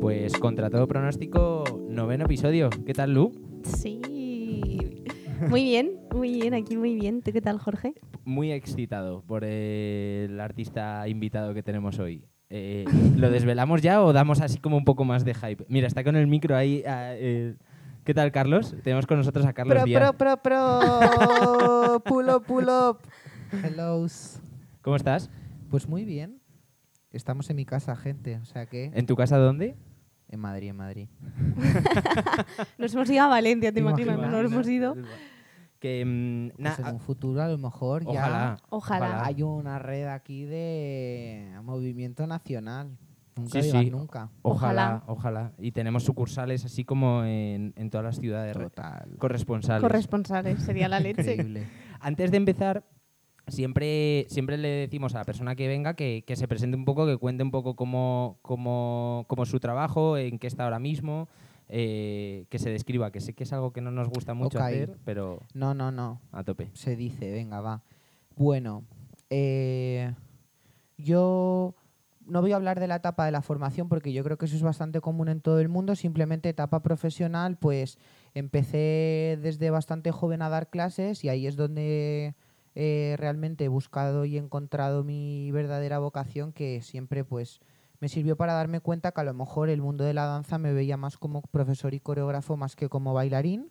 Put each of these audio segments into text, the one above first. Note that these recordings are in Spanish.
Pues contra todo pronóstico, noveno episodio. ¿Qué tal, Lu? Sí. Muy bien, muy bien, aquí muy bien. ¿Tú qué tal, Jorge? Muy excitado por el artista invitado que tenemos hoy. Eh, ¿Lo desvelamos ya o damos así como un poco más de hype? Mira, está con el micro ahí. ah, eh, ¿Qué tal, Carlos? Tenemos con nosotros a Carlos Pro, Díaz. pro, pro, pro. pull up, pull up. Hello. ¿Cómo estás? Pues muy bien. Estamos en mi casa, gente. O sea que. ¿En tu casa dónde? En Madrid, en Madrid. Nos hemos ido a Valencia, ¿te ¿Te imaginas? imaginas? Nos hemos ido. Que, mm, na- en un futuro, a lo mejor, ojalá, ya Ojalá. hay una red aquí de movimiento nacional. Nunca Sí, nunca. Ojalá, ojalá. Y tenemos sucursales así como en, en todas las ciudades. Total. Corresponsales. Corresponsales, sería la leche. Increíble. Antes de empezar, siempre, siempre le decimos a la persona que venga que, que se presente un poco, que cuente un poco cómo, cómo, cómo es su trabajo, en qué está ahora mismo, eh, que se describa, que sé que es algo que no nos gusta mucho hacer, pero No, no, no. a tope. Se dice, venga, va. Bueno, eh, yo no voy a hablar de la etapa de la formación porque yo creo que eso es bastante común en todo el mundo. Simplemente etapa profesional, pues empecé desde bastante joven a dar clases y ahí es donde eh, realmente he buscado y encontrado mi verdadera vocación que siempre pues me sirvió para darme cuenta que a lo mejor el mundo de la danza me veía más como profesor y coreógrafo más que como bailarín.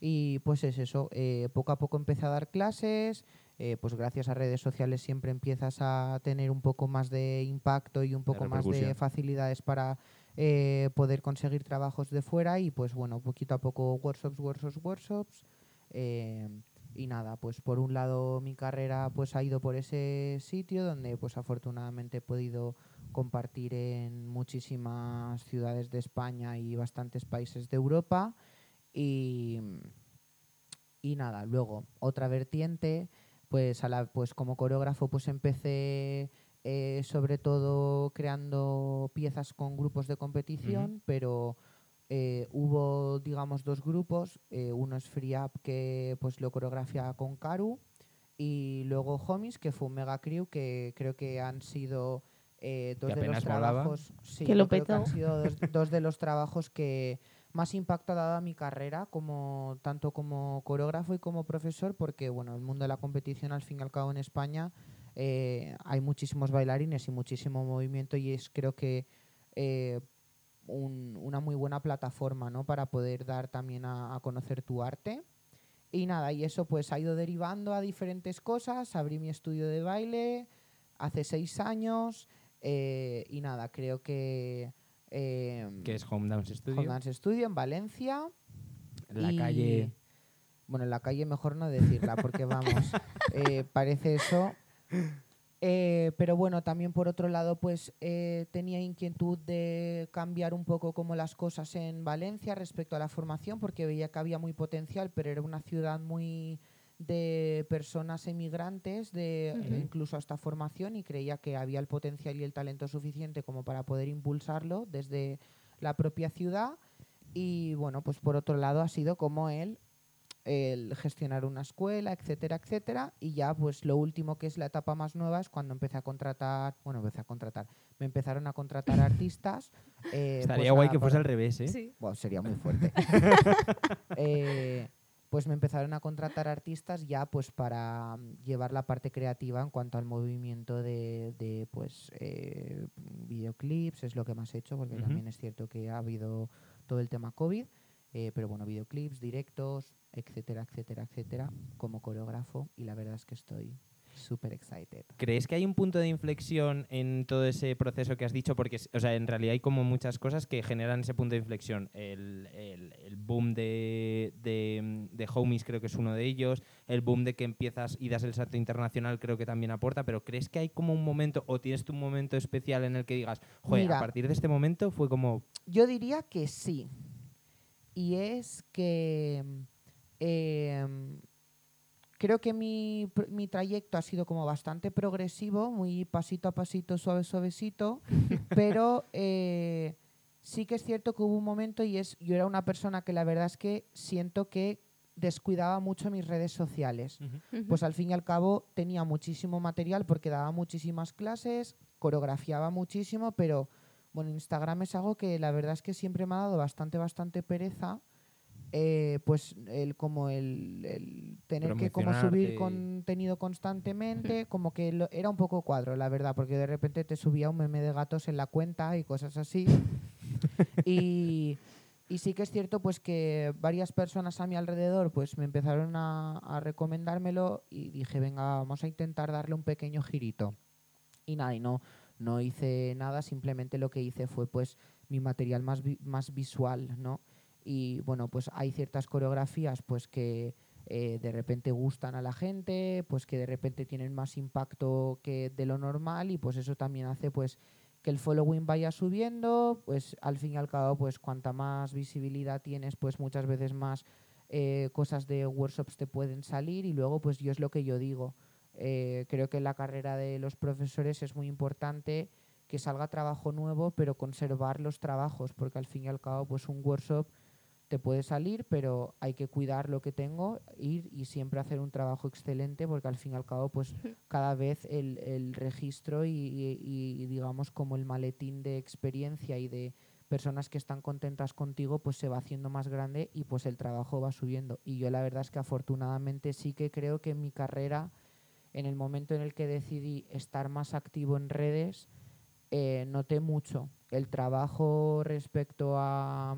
Y pues es eso, eh, poco a poco empecé a dar clases, eh, pues gracias a redes sociales siempre empiezas a tener un poco más de impacto y un poco más de facilidades para eh, poder conseguir trabajos de fuera y pues bueno, poquito a poco workshops, workshops, workshops. eh, y nada, pues por un lado mi carrera pues ha ido por ese sitio donde pues afortunadamente he podido compartir en muchísimas ciudades de España y bastantes países de Europa. Y, y nada, luego otra vertiente, pues, a la, pues como coreógrafo pues empecé eh, sobre todo creando piezas con grupos de competición, pero eh, hubo digamos dos grupos, eh, uno es Free Up que pues lo coreografía con Karu y luego Homies que fue un mega crew que creo que han sido eh, dos Que de los apenas volaba. trabajos sí, Que lo yo creo que han petó. sido dos, dos de los trabajos que más impacto ha dado a mi carrera, como, tanto como coreógrafo y como profesor, porque bueno, el mundo de la competición, al fin y al cabo, en España eh, hay muchísimos bailarines y muchísimo movimiento y es creo que eh, un- una muy buena plataforma ¿no? para poder dar también a, a conocer tu arte. Y nada, y eso pues ha ido derivando a diferentes cosas. Abrí mi estudio de baile hace seis años eh, y nada, creo que... eh, Que es Home Dance Studio. Home Dance Studio en Valencia. en la y- calle. Bueno, en la calle mejor no decirla porque vamos, eh, parece eso. Eh, pero bueno, también por otro lado, pues eh, tenía inquietud de cambiar un poco como las cosas en Valencia respecto a la formación, porque veía que había muy potencial, pero era una ciudad muy de personas emigrantes, de Ujú. incluso hasta formación, y creía que había el potencial y el talento suficiente como para poder impulsarlo desde la propia ciudad. Y bueno, pues por otro lado ha sido como el, el gestionar una escuela, etcétera, etcétera. Y ya pues lo último que es la etapa más nueva es cuando empecé a contratar, bueno, empecé a contratar, me empezaron a contratar artistas. eh, Estaría pues guay nada, que fuese para- al revés, ¿eh? Sí. bueno, sería muy fuerte. Eh, pues me empezaron a contratar artistas ya pues para mm, llevar la parte creativa en cuanto al movimiento de, de, pues eh, videoclips, es lo que más he hecho, porque también es cierto que ha habido todo el tema COVID, eh, pero bueno, videoclips, directos, etcétera, etcétera, etcétera, como coreógrafo y la verdad es que estoy súper excited. ¿Crees que hay un punto de inflexión en todo ese proceso que has dicho? Porque, o sea, en realidad hay como muchas cosas que generan ese punto de inflexión. El, el- el boom de, de, de Homies creo que es uno de ellos. El boom de que empiezas y das el salto internacional creo que también aporta. Pero ¿crees que hay como un momento o tienes tú un momento especial en el que digas, joder, a partir de este momento fue como... Yo diría que sí. Y es que em, creo que mi, mi trayecto ha sido como bastante progresivo, muy pasito a pasito, suave, suavecito, pero eh, sí que es cierto que hubo un momento y es, yo era una persona que la verdad es que siento que descuidaba mucho mis redes sociales. Pues al fin y al cabo tenía muchísimo material porque daba muchísimas clases, coreografiaba muchísimo, pero bueno, Instagram es algo que la verdad es que siempre me ha dado bastante, bastante pereza. Eh, pues el como el, el tener que como subir contenido constantemente como que lo- era un poco cuadro la verdad porque de repente te subía un meme de gatos en la cuenta y cosas así y, y sí que es cierto pues que varias personas a mi alrededor pues me empezaron a, a recomendármelo y dije, venga, vamos a intentar darle un pequeño girito. Y nada, y no, no hice nada, simplemente lo que hice fue pues mi material más, vi- más visual, ¿no? Y bueno, pues hay ciertas coreografías pues que eh, de repente gustan a la gente, pues que de repente tienen más impacto que de lo normal y pues eso también hace pues que el following vaya subiendo, pues al fin y al cabo, pues cuanta más visibilidad tienes, pues muchas veces más eh, cosas de workshops te pueden salir y luego, pues yo es lo que yo digo. eh, creo que la carrera de los profesores es muy importante que salga trabajo nuevo, pero conservar los trabajos, porque al fin y al cabo, pues un workshop te puede salir, pero hay que cuidar lo que tengo, ir y siempre hacer un trabajo excelente, porque al fin y al cabo, pues cada vez el, el registro y, y- y, digamos como el maletín de experiencia y de personas que están contentas contigo, pues se va haciendo más grande y pues el trabajo va subiendo. Y yo la verdad es que afortunadamente sí que creo que en mi carrera, en el momento en el que decidí estar más activo en redes, eh, noté mucho el trabajo respecto a,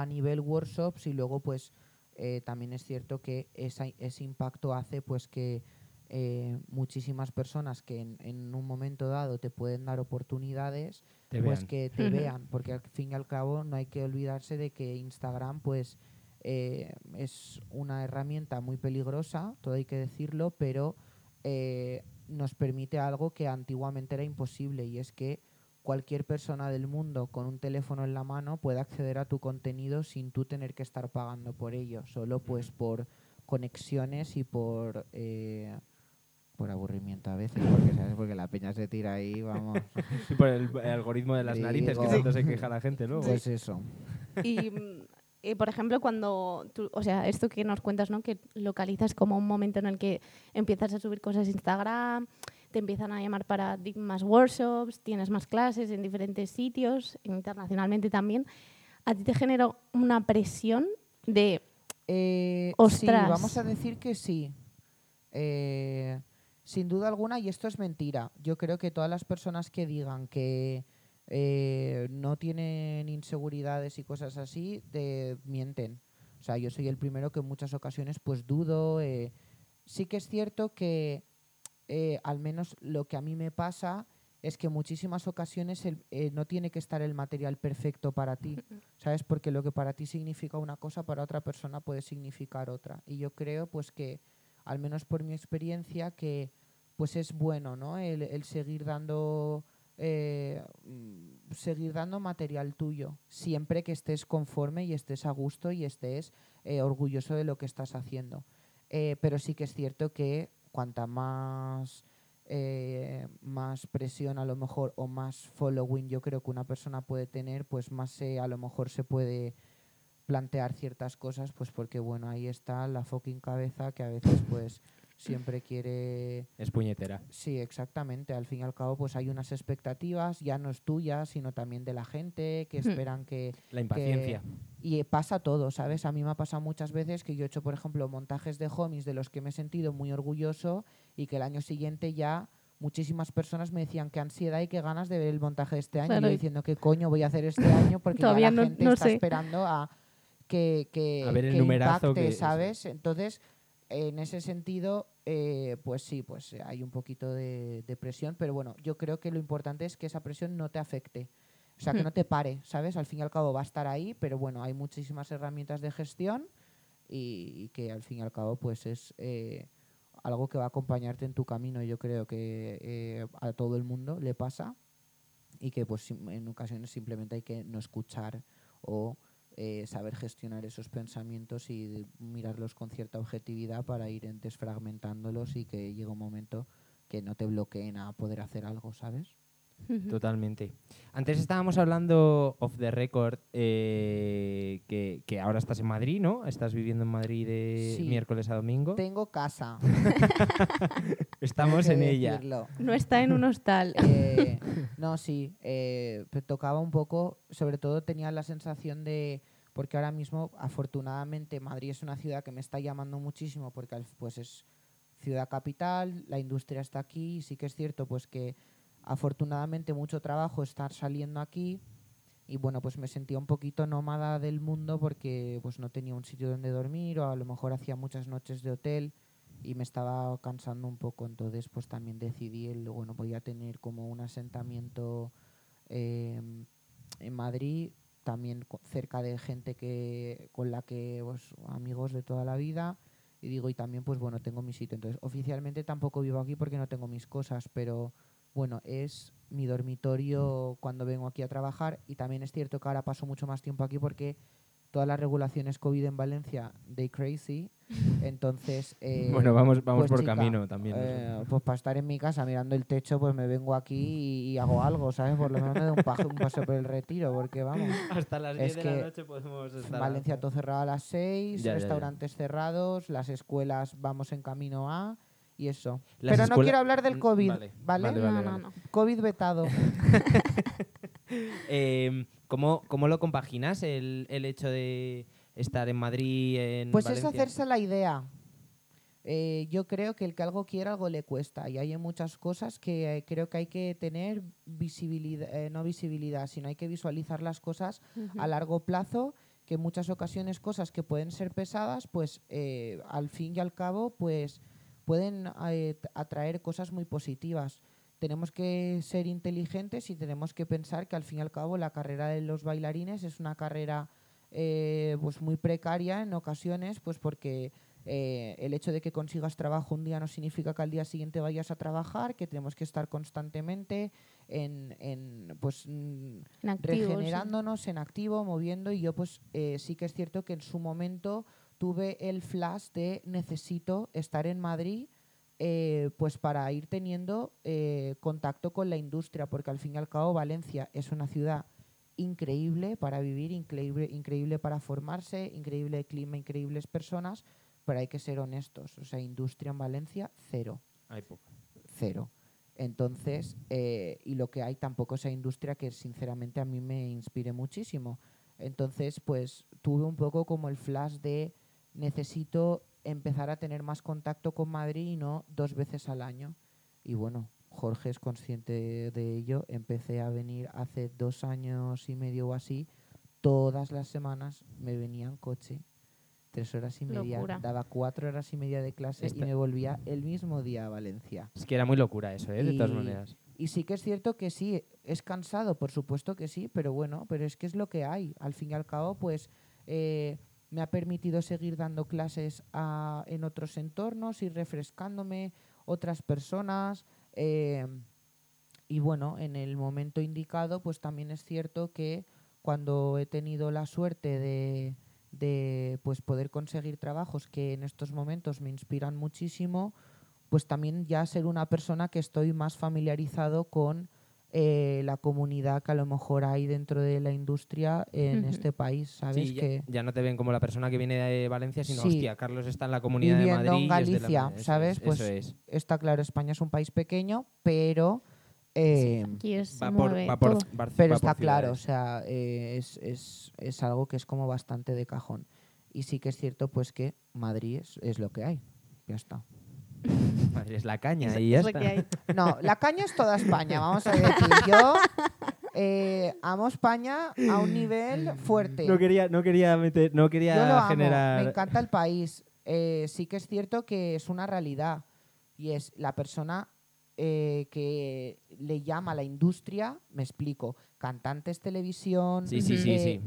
a nivel workshops y luego pues eh, también es cierto que esa- ese impacto hace pues que eh, muchísimas personas que en, en un momento dado te pueden dar oportunidades Te pues vean. que te vean porque al fin y al cabo no hay que olvidarse de que Instagram pues eh, es una herramienta muy peligrosa todo hay que decirlo pero eh, nos permite algo que antiguamente era imposible y es que cualquier persona del mundo con un teléfono en la mano puede acceder a tu contenido sin tú tener que estar pagando por ello, solo pues por conexiones y por eh, por aburrimiento a veces, porque sabes porque la peña se tira ahí, vamos, Sí, por el, el algoritmo de las narices, que tanto se queja la gente luego. pues eso. Y, eh, por ejemplo, cuando tú, o sea, esto que nos cuentas, ¿no? Que localizas como un momento en el que empiezas a subir cosas a Instagram, te empiezan a llamar para más workshops, tienes más clases en diferentes sitios, internacionalmente también. ¿A ti te generó una presión de Eh, sí, vamos a decir que sí. Eh, sin duda alguna, y esto es mentira. Yo creo que todas las personas que digan que eh, no tienen inseguridades y cosas así, te mienten. O sea, yo soy el primero que en muchas ocasiones pues dudo. eh. Sí que es cierto que eh, al menos lo que a mí me pasa es que en muchísimas ocasiones el- eh, no tiene que estar el material perfecto para ti, ¿sabes? Porque lo que para ti significa una cosa, para otra persona puede significar otra. Y yo creo, pues que, al menos por mi experiencia, que pues es bueno, ¿no? El, el seguir dando eh, mm, seguir dando material tuyo, siempre que estés conforme y estés a gusto y estés eh, orgulloso de lo que estás haciendo. Eh, pero sí que es cierto que cuanta más eh, más presión a lo mejor o más following yo creo que una persona puede tener, pues más se, a lo mejor se puede plantear ciertas cosas, pues porque bueno, ahí está la fucking cabeza que a veces pues siempre quiere Es puñetera. Sí, exactamente. Al fin y al cabo, pues hay unas expectativas, ya no es tuyas, sino también de la gente, que esperan que... La impaciencia. Y pasa todo, ¿sabes? A mí me ha pasado muchas veces que yo he hecho, por ejemplo, montajes de homies de los que me he sentido muy orgulloso y que el año siguiente ya muchísimas personas me decían qué ansiedad y qué ganas de ver el montaje de este año. Claro, Y yo diciendo qué coño voy a hacer este año porque Todavía ya la no- gente no está sé. esperando a que, que, A ver el que numerazo impacte, que- ¿sabes? Entonces, en ese sentido, eh, pues sí, pues hay un poquito de, de presión, pero bueno, yo creo que lo importante es que esa presión no te afecte. O sea, que Hmm. no te pare, ¿sabes? Al fin y al cabo va a estar ahí, pero bueno, hay muchísimas herramientas de gestión y, y que al fin y al cabo pues es eh, algo que va a acompañarte en tu camino. Yo creo que eh, a todo el mundo le pasa y que pues en ocasiones simplemente hay que no escuchar o eh, saber gestionar esos pensamientos y mirarlos con cierta objetividad para ir en- desfragmentándolos y que llegue un momento que no te bloqueen a poder hacer algo, ¿sabes? Totalmente. Antes estábamos hablando off the record eh, que, que ahora estás en Madrid, ¿no? Estás viviendo en Madrid de Sí. miércoles a domingo. Tengo casa. Estamos en que ella. decirlo. No está en un hostal. Eh, no, sí, eh, tocaba un poco, sobre todo tenía la sensación de, porque ahora mismo, afortunadamente, Madrid es una ciudad que me está llamando muchísimo porque pues es ciudad capital, la industria está aquí, y sí que es cierto pues que afortunadamente mucho trabajo está saliendo aquí y bueno, pues me sentía un poquito nómada del mundo porque pues no tenía un sitio donde dormir o a lo mejor hacía muchas noches de hotel y me estaba cansando un poco, entonces pues también decidí el, bueno, voy a tener como un asentamiento eh, en Madrid, también cerca de gente que con la que, pues, amigos de toda la vida, y digo, y también pues bueno, tengo mi sitio. Entonces, oficialmente tampoco vivo aquí porque no tengo mis cosas, pero bueno, es mi dormitorio cuando vengo aquí a trabajar y también es cierto que ahora paso mucho más tiempo aquí porque todas las regulaciones COVID en Valencia, they crazy, entonces... eh, bueno, vamos, vamos pues, por chica, camino también. eh, pues para estar en mi casa mirando el techo, pues me vengo aquí y, y hago algo, ¿sabes? Por lo menos me doy un, paje- un paseo por el retiro, porque vamos, Hasta las es 10 de la noche podemos estar. Valencia todo cerrado a las 6, Ya, ya, ya. restaurantes cerrados, las escuelas vamos en camino a y eso. Las Pero no quiero hablar del Mm, COVID, vale, ¿vale? vale, no, vale, no, vale. no. COVID vetado. Eh, ¿cómo, cómo lo compaginas el, el hecho de estar en Madrid, en Pues es hacerse la idea. Eh, yo creo que el que algo quiera, algo le cuesta. Y hay muchas cosas que eh, creo que hay que tener visibilidad, eh, no visibilidad, sino hay que visualizar las cosas a largo plazo, que en muchas ocasiones cosas que pueden ser pesadas, pues eh, al fin y al cabo, pues pueden eh, atraer cosas muy positivas. Tenemos que ser inteligentes y tenemos que pensar que al fin y al cabo la carrera de los bailarines es una carrera eh, pues muy precaria en ocasiones, pues porque eh, el hecho de que consigas trabajo un día no significa que al día siguiente vayas a trabajar, que tenemos que estar constantemente en, en pues mm, En activo, sí. regenerándonos en activo, moviendo y yo pues eh, sí que es cierto que en su momento tuve el flash de necesito estar en Madrid eh, pues para ir teniendo eh, contacto con la industria, porque al fin y al cabo Valencia es una ciudad increíble para vivir, increíble, increíble para formarse, increíble clima, increíbles personas, pero hay que ser honestos, o sea, industria en Valencia, cero Hay poco. cero. Entonces, eh, y lo que hay tampoco es esa industria que sinceramente a mí me inspire muchísimo. Entonces, pues tuve un poco como el flash de necesito empezar a tener más contacto con Madrid y no dos veces al año. Y bueno, Jorge es consciente de ello. Empecé a venir hace dos años y medio o así. Todas las semanas me venía en coche, tres horas y media. Locura. Daba cuatro horas y media de clase Esta- y me volvía el mismo día a Valencia. Es que era muy locura eso, ¿eh? De todas Y- maneras. Y sí que es cierto que sí, es cansado, por supuesto que sí, pero bueno, pero es que es lo que hay. Al fin y al cabo, pues eh, me ha permitido seguir dando clases en otros entornos, ir refrescándome, otras personas. eh, y bueno, en el momento indicado, pues también es cierto que cuando he tenido la suerte de, de pues poder conseguir trabajos que en estos momentos me inspiran muchísimo, pues también ya ser una persona que estoy más familiarizado con eh, la comunidad que a lo mejor hay dentro de la industria en Ujú. este país, ¿sabes? Sí, ya, que ya no te ven como la persona que viene de Valencia, sino, Sí. hostia, Carlos está en la comunidad de Viviendo en Madrid. y es de la- Galicia, eso ¿sabes? es, Pues eso es. está claro, España es un país pequeño, pero... eh, Aquí es, Va por, va por. Bar- Pero va por está claro, o sea, eh, es, es, es algo que es como bastante de cajón. Y sí que es cierto, pues que Madrid es, es lo que hay. Ya está. Es la caña Es- y ya es lo está. que hay. No, la caña es toda España, vamos a decir. Yo eh, amo España a un nivel fuerte. No quería, no quería meter, no Yo quería lo amo, generar. me encanta el país. Eh, sí que es cierto que es una realidad y es la persona eh, que le llama a la industria, me explico, cantantes, televisión, Sí, sí, sí, sí.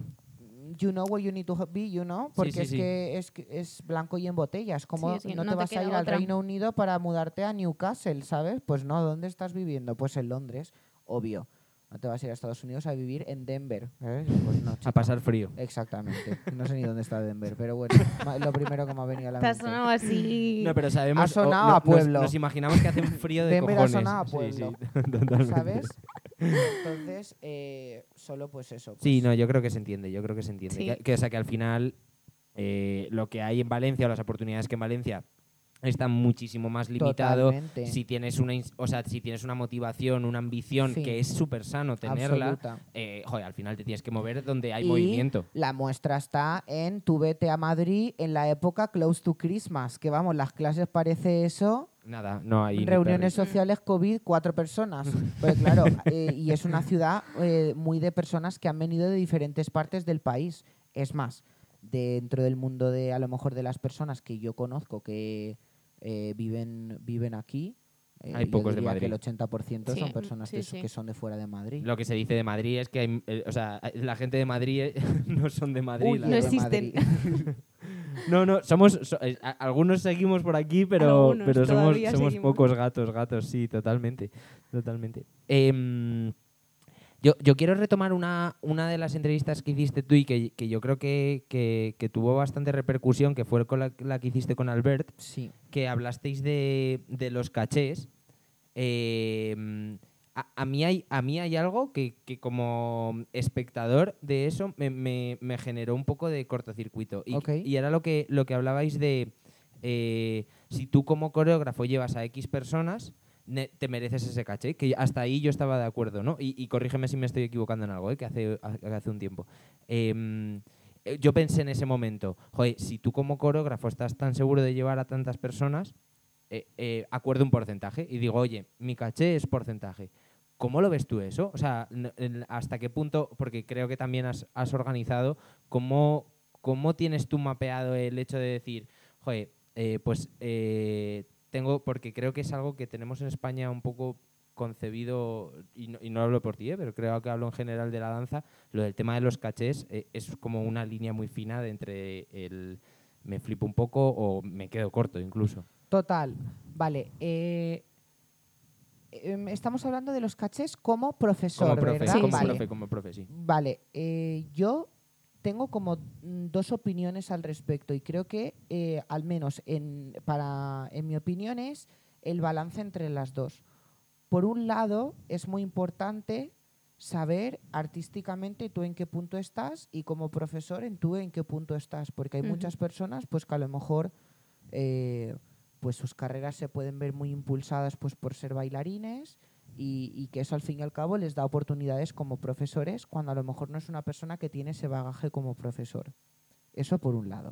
You know where you need to be, you know, porque sí, es sí. que es, que es blanco y en botella. Es como Sí, es que no, no te te vas a ir al. Reino Unido para mudarte a Newcastle, ¿sabes? Pues no, ¿dónde estás viviendo? Pues en Londres, obvio. No te vas a ir a Estados Unidos a vivir en Denver. ¿sabes? Pues no, A pasar frío. Exactamente. No sé ni dónde está Denver, pero bueno, lo primero que me ha venido a la Te ha mente. sonado así. No, pero sabemos. Ha sonado o- no- a pueblo. Nos, nos imaginamos que hace un frío de Denver ha sonado a Sí, pueblo. sí, totalmente. ¿Sabes? Entonces, eh, solo pues eso. pues, Sí, no, yo creo que se entiende, yo creo que se entiende. Sí. Que, que, o sea, que al final eh, lo que hay en Valencia o las oportunidades que en Valencia están muchísimo más limitado. Totalmente. Si tienes una, o sea, si tienes una motivación, una ambición Sí. que es súper sano tenerla, eh, joder, al final te tienes que mover donde hay Y movimiento. La muestra está en tu vete a Madrid en la época close to Christmas, que vamos, las clases parece eso. Nada, no hay. ni Reuniones sociales COVID, cuatro personas. Pues claro, eh, y es una ciudad eh, muy de personas que han venido de diferentes partes del país. Es más, dentro del mundo de a lo mejor de las personas que yo conozco que eh, viven, viven aquí, eh, Hay yo pocos de Madrid. que el 80% Sí, son personas sí, que, sí. que son de fuera de Madrid. Lo que se dice de Madrid es que hay, eh, o sea, la gente de Madrid no son de Madrid. La No de existen. Madrid. No, no, somos so- eh, a- algunos seguimos por aquí, pero, Algunos pero somos, somos seguimos. pocos gatos, gatos, sí, totalmente, totalmente. Yo, yo quiero retomar una, una de las entrevistas que hiciste tú y que, que yo creo que, que- que tuvo bastante repercusión, que fue con la, la que hiciste con Albert, Sí. que hablasteis de, de los cachés. Eh, a, a mí hay, a mí hay algo que, que como espectador de eso me, me- me generó un poco de cortocircuito. Y, Ok. y era lo que, lo que hablabais de eh, si tú como coreógrafo llevas a X personas, te mereces ese caché. Que hasta ahí yo estaba de acuerdo, ¿no? Y, corrígeme si me estoy equivocando en algo, ¿eh? que, hace, hace un tiempo. Em, eh, yo pensé en ese momento, joder, si tú como coreógrafo estás tan seguro de llevar a tantas personas, eh, eh, acuerdo un porcentaje y digo, oye, mi caché es porcentaje. ¿Cómo lo ves tú eso? O sea, ¿hasta qué punto? Porque creo que también has, organizado, ¿cómo, ¿cómo tienes tú mapeado el hecho de decir, joder, pues eh, tengo, porque creo que es algo que tenemos en España un poco concebido, y no, y no hablo por ti, eh, pero creo que hablo en general de la danza, lo del tema de los cachés eh, es como una línea muy fina de entre el me flipo un poco o me quedo corto incluso. Total. Vale. eh, em, estamos hablando de los cachés como profesor, Como profe, ¿verdad? Sí, como vale. profe, como profe, sí. Vale, eh, yo tengo como mm, dos opiniones al respecto y creo que eh, al menos en, para, en mi opinión es el balance entre las dos. Por un lado, es muy importante saber artísticamente tú en qué punto estás y como profesor en tú en qué punto estás, porque hay muchas personas pues que a lo mejor eh, pues sus carreras se pueden ver muy impulsadas pues por ser bailarines y, y que eso al fin y al cabo les da oportunidades como profesores cuando a lo mejor no es una persona que tiene ese bagaje como profesor. Eso por un lado.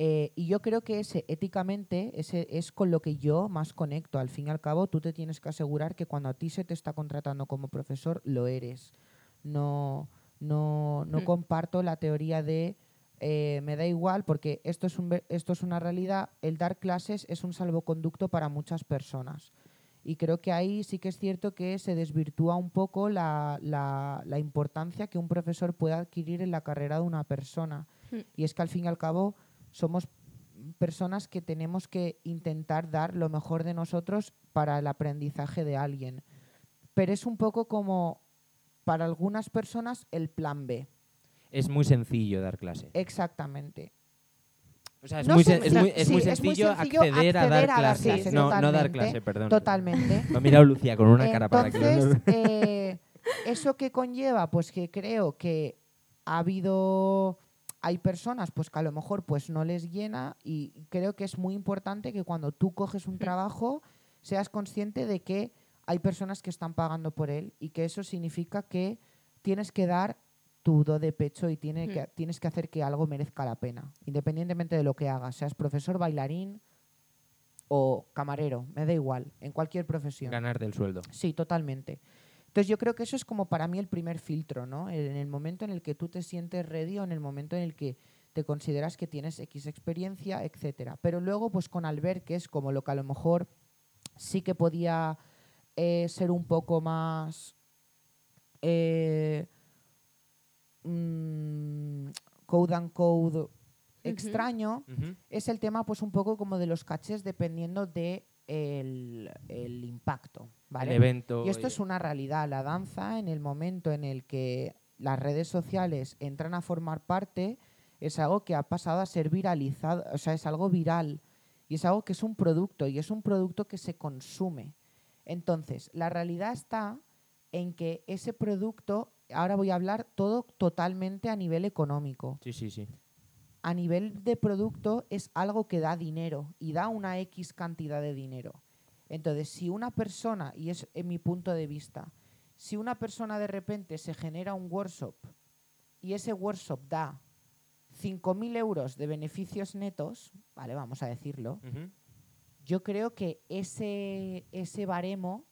Eh, y yo creo que ese éticamente ese es con lo que yo más conecto. Al fin y al cabo, tú te tienes que asegurar que cuando a ti se te está contratando como profesor, lo eres. No, no, no Mm. comparto la teoría de eh, me da igual porque esto es, un, esto es una realidad. El dar clases es un salvoconducto para muchas personas. Y creo que ahí sí que es cierto que se desvirtúa un poco la, la- la importancia que un profesor puede adquirir en la carrera de una persona. Mm. Y es que al fin y al cabo somos personas que tenemos que intentar dar lo mejor de nosotros para el aprendizaje de alguien. Pero es un poco como para algunas personas el plan B. Es muy sencillo dar clase. Exactamente. O sea, es, No muy, sen- es muy, es sí, muy es muy sencillo, sencillo acceder, a dar acceder a dar clase. clase, no, no dar clase, perdón. Totalmente. Me ha mirado Lucía con una cara para que Entonces, no... eh, ¿eso qué conlleva? Pues que creo que ha habido... Hay personas pues que a lo mejor pues no les llena y creo que es muy importante que cuando tú coges un trabajo seas consciente de que hay personas que están pagando por él y que eso significa que tienes que dar tu do de pecho y tiene Mm. que, tienes que hacer que algo merezca la pena, independientemente de lo que hagas, seas profesor, bailarín o camarero, me da igual, en cualquier profesión. Ganar del sueldo. Sí, totalmente. Entonces yo creo que eso es como para mí el primer filtro, ¿no? En el momento en el que tú te sientes ready o en el momento en el que te consideras que tienes X experiencia, etcétera. Pero luego, pues con Albert, que es como lo que a lo mejor sí que podía eh, ser un poco más eh, code and code extraño, es el tema pues un poco como de los cachés dependiendo de el, el impacto. ¿vale? El evento. Y esto es una realidad. La danza, en el momento en el que las redes sociales entran a formar parte, es algo que ha pasado a ser viralizado, o sea, es algo viral. Y es algo que es un producto, y es un producto que se consume. Entonces, la realidad está en que ese producto, ahora voy a hablar todo totalmente a nivel económico. Sí, sí, sí. A nivel de producto es algo que da dinero y da una X cantidad de dinero. Entonces, si una persona, y es en mi punto de vista, si una persona de repente se genera un workshop y ese workshop da 5.000 euros de beneficios netos, vale, vamos a decirlo, yo creo que ese, ese baremo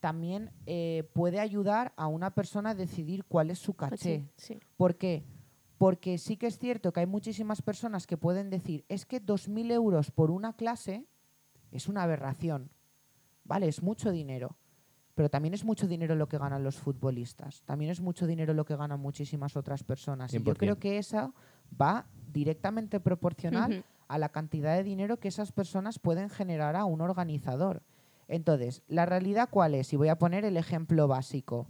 también eh, puede ayudar a una persona a decidir cuál es su caché. Sí, sí. ¿Por qué? Porque sí que es cierto que hay muchísimas personas que pueden decir, es que 2.000 euros por una clase es una aberración. Vale, es mucho dinero. Pero también es mucho dinero lo que ganan los futbolistas. También es mucho dinero lo que ganan muchísimas otras personas. Y yo 100%. creo que eso va directamente proporcional a la cantidad de dinero que esas personas pueden generar a un organizador. Entonces, ¿la realidad cuál es? Y voy a poner el ejemplo básico.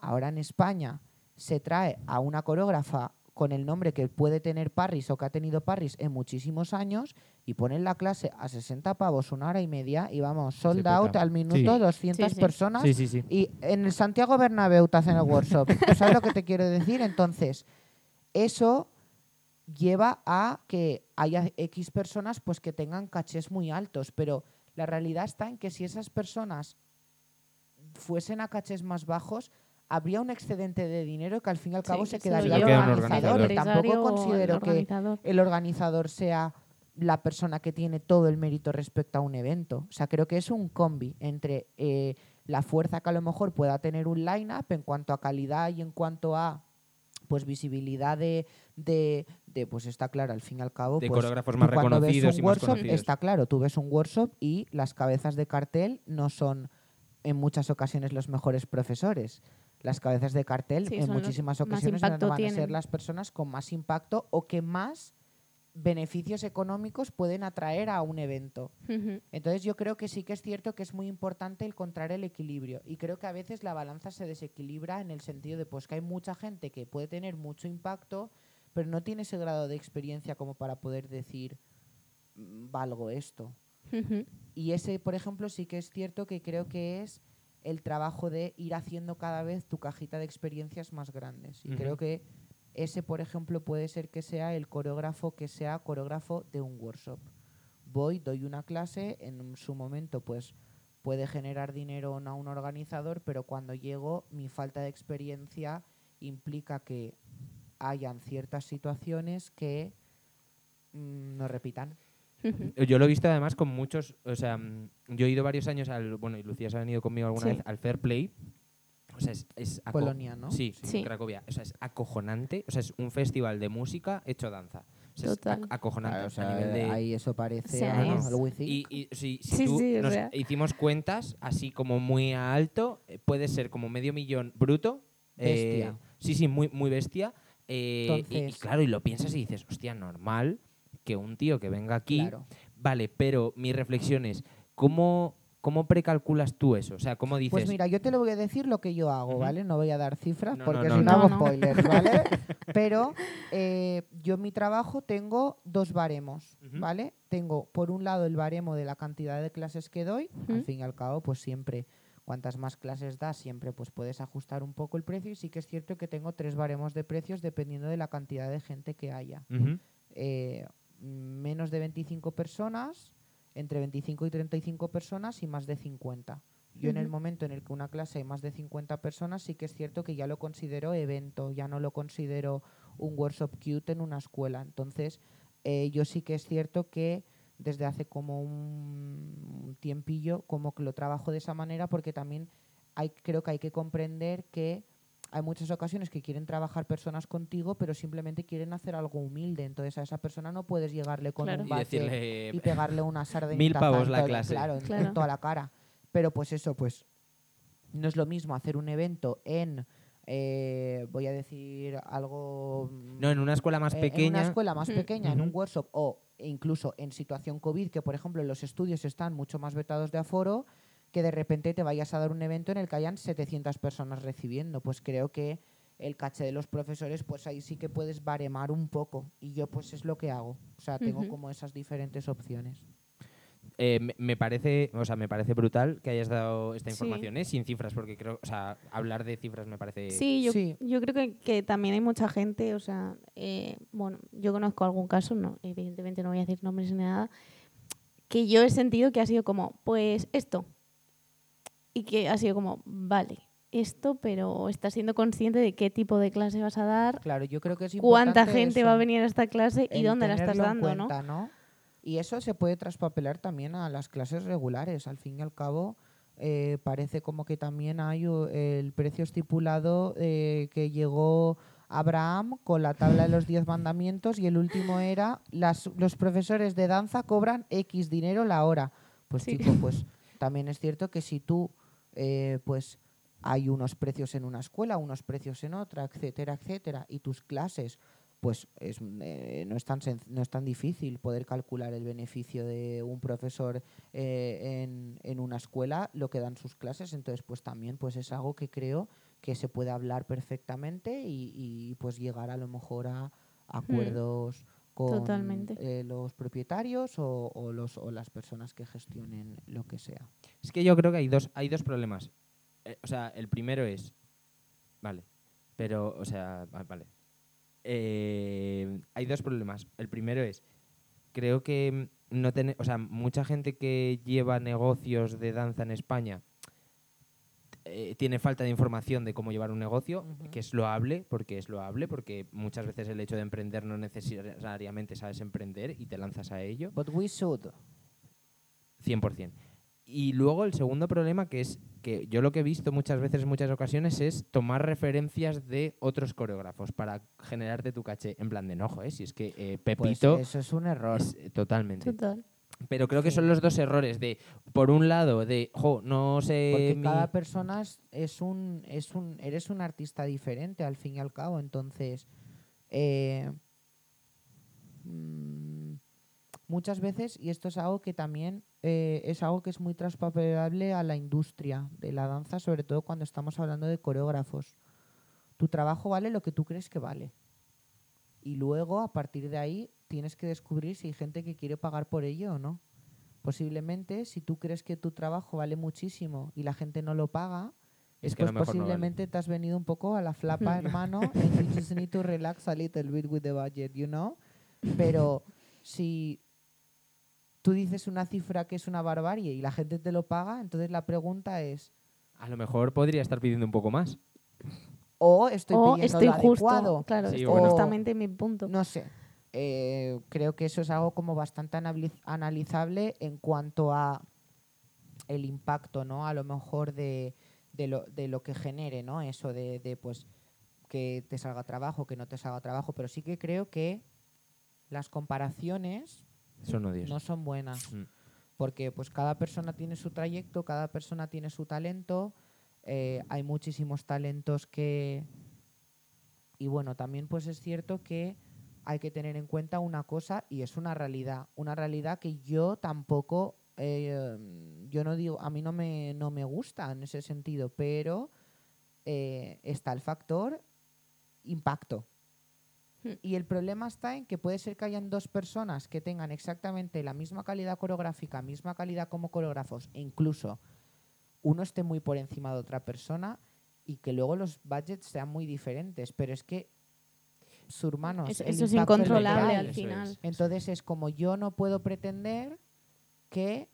Ahora en España se trae a una coreógrafa con el nombre que puede tener Parris o que ha tenido Parris en muchísimos años y ponen la clase a 60 pavos una hora y media y vamos, sold out al minuto, Sí. 200 Sí, sí. personas Sí, sí, sí. y en el Santiago Bernabéu te hacen el workshop. ¿Sabes lo que te quiero decir? Entonces, eso lleva a que haya X personas pues que tengan cachés muy altos, pero la realidad está en que si esas personas fuesen a cachés más bajos, habría un excedente de dinero que al fin y al cabo Sí, se quedaría el organizador. organizador. Y Tampoco el considero que el organizador sea la persona que tiene todo el mérito respecto a un evento. O sea, creo que es un combi entre eh, la fuerza que a lo mejor pueda tener un line-up en cuanto a calidad y en cuanto a pues visibilidad de, de, de, pues está claro, al fin y al cabo. De pues, coreógrafos más cuando ves reconocidos un y más workshop, conocidos. Está claro, tú ves un workshop y las cabezas de cartel no son en muchas ocasiones los mejores profesores. Las cabezas de cartel Sí, en muchísimas más ocasiones van a ser las personas con más impacto o que más beneficios económicos pueden atraer a un evento. Entonces yo creo que sí que es cierto que es muy importante encontrar el equilibrio y creo que a veces la balanza se desequilibra en el sentido de pues que hay mucha gente que puede tener mucho impacto pero no tiene ese grado de experiencia como para poder decir "Mm, valgo esto. Y ese, por ejemplo, sí que es cierto que creo que es el trabajo de ir haciendo cada vez tu cajita de experiencias más grandes. Y creo que ese, por ejemplo, puede ser que sea el coreógrafo que sea coreógrafo de un workshop. Voy, doy una clase, en su momento pues puede generar dinero a un organizador, pero cuando llego mi falta de experiencia implica que hayan ciertas situaciones que mm, no repitan. Ujú. Yo lo he visto además con muchos, o sea, mm, yo he ido varios años al, bueno, y Lucía se ha venido conmigo alguna Sí. vez al Fair Play. O sea, es, es Polonia, ¿no? Sí, Sí. en Cracovia. O sea, es acojonante. O sea, es un festival de música hecho danza. O sea, Total. es ac- acojonante. Claro, o o sea, a sea, nivel de... ahí eso parece Sí, ah, ahí no, es-. Y, y si, si Sí, tú sí, o nos sea. hicimos cuentas así como muy a alto, eh, puede ser como medio millón bruto. eh, Bestia. sí, sí, muy, muy bestia. Eh, y- claro, y lo piensas y dices, hostia, normal que un tío que venga aquí Claro. Vale, pero mi reflexión es, ¿cómo, cómo precalculas tú eso? O sea, ¿cómo dices? Pues mira, yo te lo voy a decir lo que yo hago. ¿vale? No voy a dar cifras No, porque no, si no, no, no. hago spoilers, ¿vale? Pero eh, yo en mi trabajo tengo dos baremos. ¿vale? Tengo por un lado el baremo de la cantidad de clases que doy, al fin y al cabo, pues siempre cuantas más clases das, siempre pues puedes ajustar un poco el precio y sí que es cierto que tengo tres baremos de precios dependiendo de la cantidad de gente que haya. Eh, menos de 25 personas, entre 25 y 35 personas y más de 50. Yo en el momento en el que una clase hay más de 50 personas, sí que es cierto que ya lo considero evento, ya no lo considero un workshop cute en una escuela. Entonces, eh, yo sí que es cierto que desde hace como un, tiempillo, como que lo trabajo de esa manera, porque también hay, creo que hay que comprender que hay muchas ocasiones que quieren trabajar personas contigo, pero simplemente quieren hacer algo humilde. Entonces a esa persona no puedes llegarle con Claro. un Y bate decirle, y pegarle una sardinita Mil pavos la clase. Claro, en- Claro. en toda la cara. Pero pues eso, pues no es lo mismo hacer un evento en, eh, voy a decir algo... no, en una escuela más eh, pequeña. En una escuela más Mm. pequeña, en un workshop o incluso en situación COVID, que por ejemplo los estudios están mucho más vetados de aforo, que de repente te vayas a dar un evento en el que hayan 700 personas recibiendo. Pues creo que el caché de los profesores, pues ahí sí que puedes baremar un poco. Y yo pues es lo que hago. O sea, tengo como esas diferentes opciones. Eh, me, me parece, o sea, me parece brutal que hayas dado esta Sí. información, ¿eh? sin cifras, porque creo, o sea, hablar de cifras me parece. Sí, yo, Sí. yo creo que, que también hay mucha gente, o sea, eh, bueno, yo conozco algún caso, no, evidentemente no voy a decir nombres ni nada, que yo he sentido que ha sido como, pues esto. Y que ha sido como, vale, esto, pero estás siendo consciente de qué tipo de clase vas a dar, Claro, yo creo que es cuánta gente eso, va a venir a esta clase y dónde la estás dando, ¿no? Y eso se puede traspapelar también a las clases regulares. Al fin y al cabo, eh, parece como que también hay u- el precio estipulado eh, que llegó Abraham con la tabla de los diez mandamientos y el último era las, los profesores de danza cobran X dinero la hora. Pues Sí. chico, pues también es cierto que si tú, eh, pues hay unos precios en una escuela, unos precios en otra, etcétera, etcétera, y tus clases pues es, eh, no, es tan no es tan difícil poder calcular el beneficio de un profesor eh, en, en una escuela, lo que dan sus clases, entonces pues también pues es algo que creo que se puede hablar perfectamente y, y, pues llegar a lo mejor a acuerdos con Totalmente. eh, los propietarios o, o los, o las personas que gestionen lo que sea. Es que yo creo que hay dos, hay dos problemas. Eh, o sea, el primero es. Vale. Pero, o sea, va- vale. Eh, hay dos problemas. El primero es. Creo que mm, no tiene. O sea, mucha gente que lleva negocios de danza en España eh, tiene falta de información de cómo llevar un negocio, que es loable, porque es loable, porque muchas veces el hecho de emprender no necesariamente sabes emprender y te lanzas a ello. But we should. 100%. Y luego el segundo problema, que es que yo lo que he visto muchas veces, en muchas ocasiones, es tomar referencias de otros coreógrafos para generarte tu caché. En plan de enojo, ¿eh? Si es que eh, Pues Pepito eso es un error. es, eh, totalmente. Total. Pero creo que son los dos errores de, por un lado, de, jo, no sé... Porque mi- cada persona es, es un, es un, eres un artista diferente al fin y al cabo, entonces eh, mm, muchas veces, y esto es algo que también eh, es algo que es muy traspapelable a la industria de la danza, sobre todo cuando estamos hablando de coreógrafos. Tu trabajo vale lo que tú crees que vale. Y luego, a partir de ahí, tienes que descubrir si hay gente que quiere pagar por ello o no. Posiblemente, si tú crees que tu trabajo vale muchísimo y la gente no lo paga, Es pues no vale. posiblemente te has venido un poco a la flapa, hermano, and you just need to relax a little bit with the budget, you know? Pero si tú dices una cifra que es una barbarie y la gente te lo paga, entonces la pregunta es, A lo mejor podría estar pidiendo un poco más. o estoy o pidiendo estoy lo justo, adecuado, claro, Sí, bueno. justamente mi punto. no sé. Eh, creo que eso es algo como bastante analiz- analizable en cuanto a el impacto, ¿no? A lo mejor de, de, lo, de lo que genere, ¿no? Eso de, de, pues que te salga trabajo, que no te salga trabajo, pero sí que creo que las comparaciones Son odios. no son buenas Mm. porque pues cada persona tiene su trayecto, cada persona tiene su talento, eh, hay muchísimos talentos que y bueno también pues es cierto que hay que tener en cuenta una cosa y es una realidad, una realidad que yo tampoco eh, yo no digo a mí no me no me gusta en ese sentido, pero eh, está el factor impacto. Y el problema está en que puede ser que hayan dos personas que tengan exactamente la misma calidad coreográfica, misma calidad como coreógrafos, e incluso uno esté muy por encima de otra persona y que luego los budgets sean muy diferentes. Pero es que, surmanos, Es- eso es incontrolable al final. es. Entonces es como yo no puedo pretender que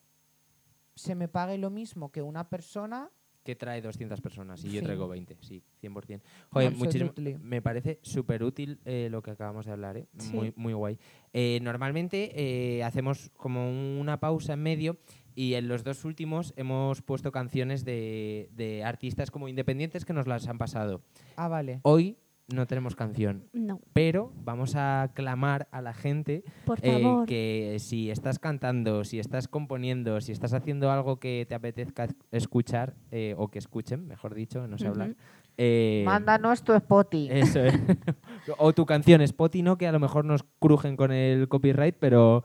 se me pague lo mismo que una persona que trae 200 personas y yo traigo 20, sí, 100%. Joder, muchísimo, me parece súper útil eh, lo que acabamos de hablar, ¿eh? Sí. muy, muy guay. Eh, normalmente eh, hacemos como una pausa en medio y en los dos últimos hemos puesto canciones de, de artistas como independientes que nos las han pasado. Ah, vale. Hoy no tenemos canción, No, pero vamos a clamar a la gente por eh, favor. que si estás cantando, si estás componiendo, si estás haciendo algo que te apetezca escuchar, eh, o que escuchen, mejor dicho, no sé hablar. Ujú. eh, Mándanos tu Spotify. Eso es. o tu canción Spotify, ¿no? Que a lo mejor nos crujen con el copyright, pero,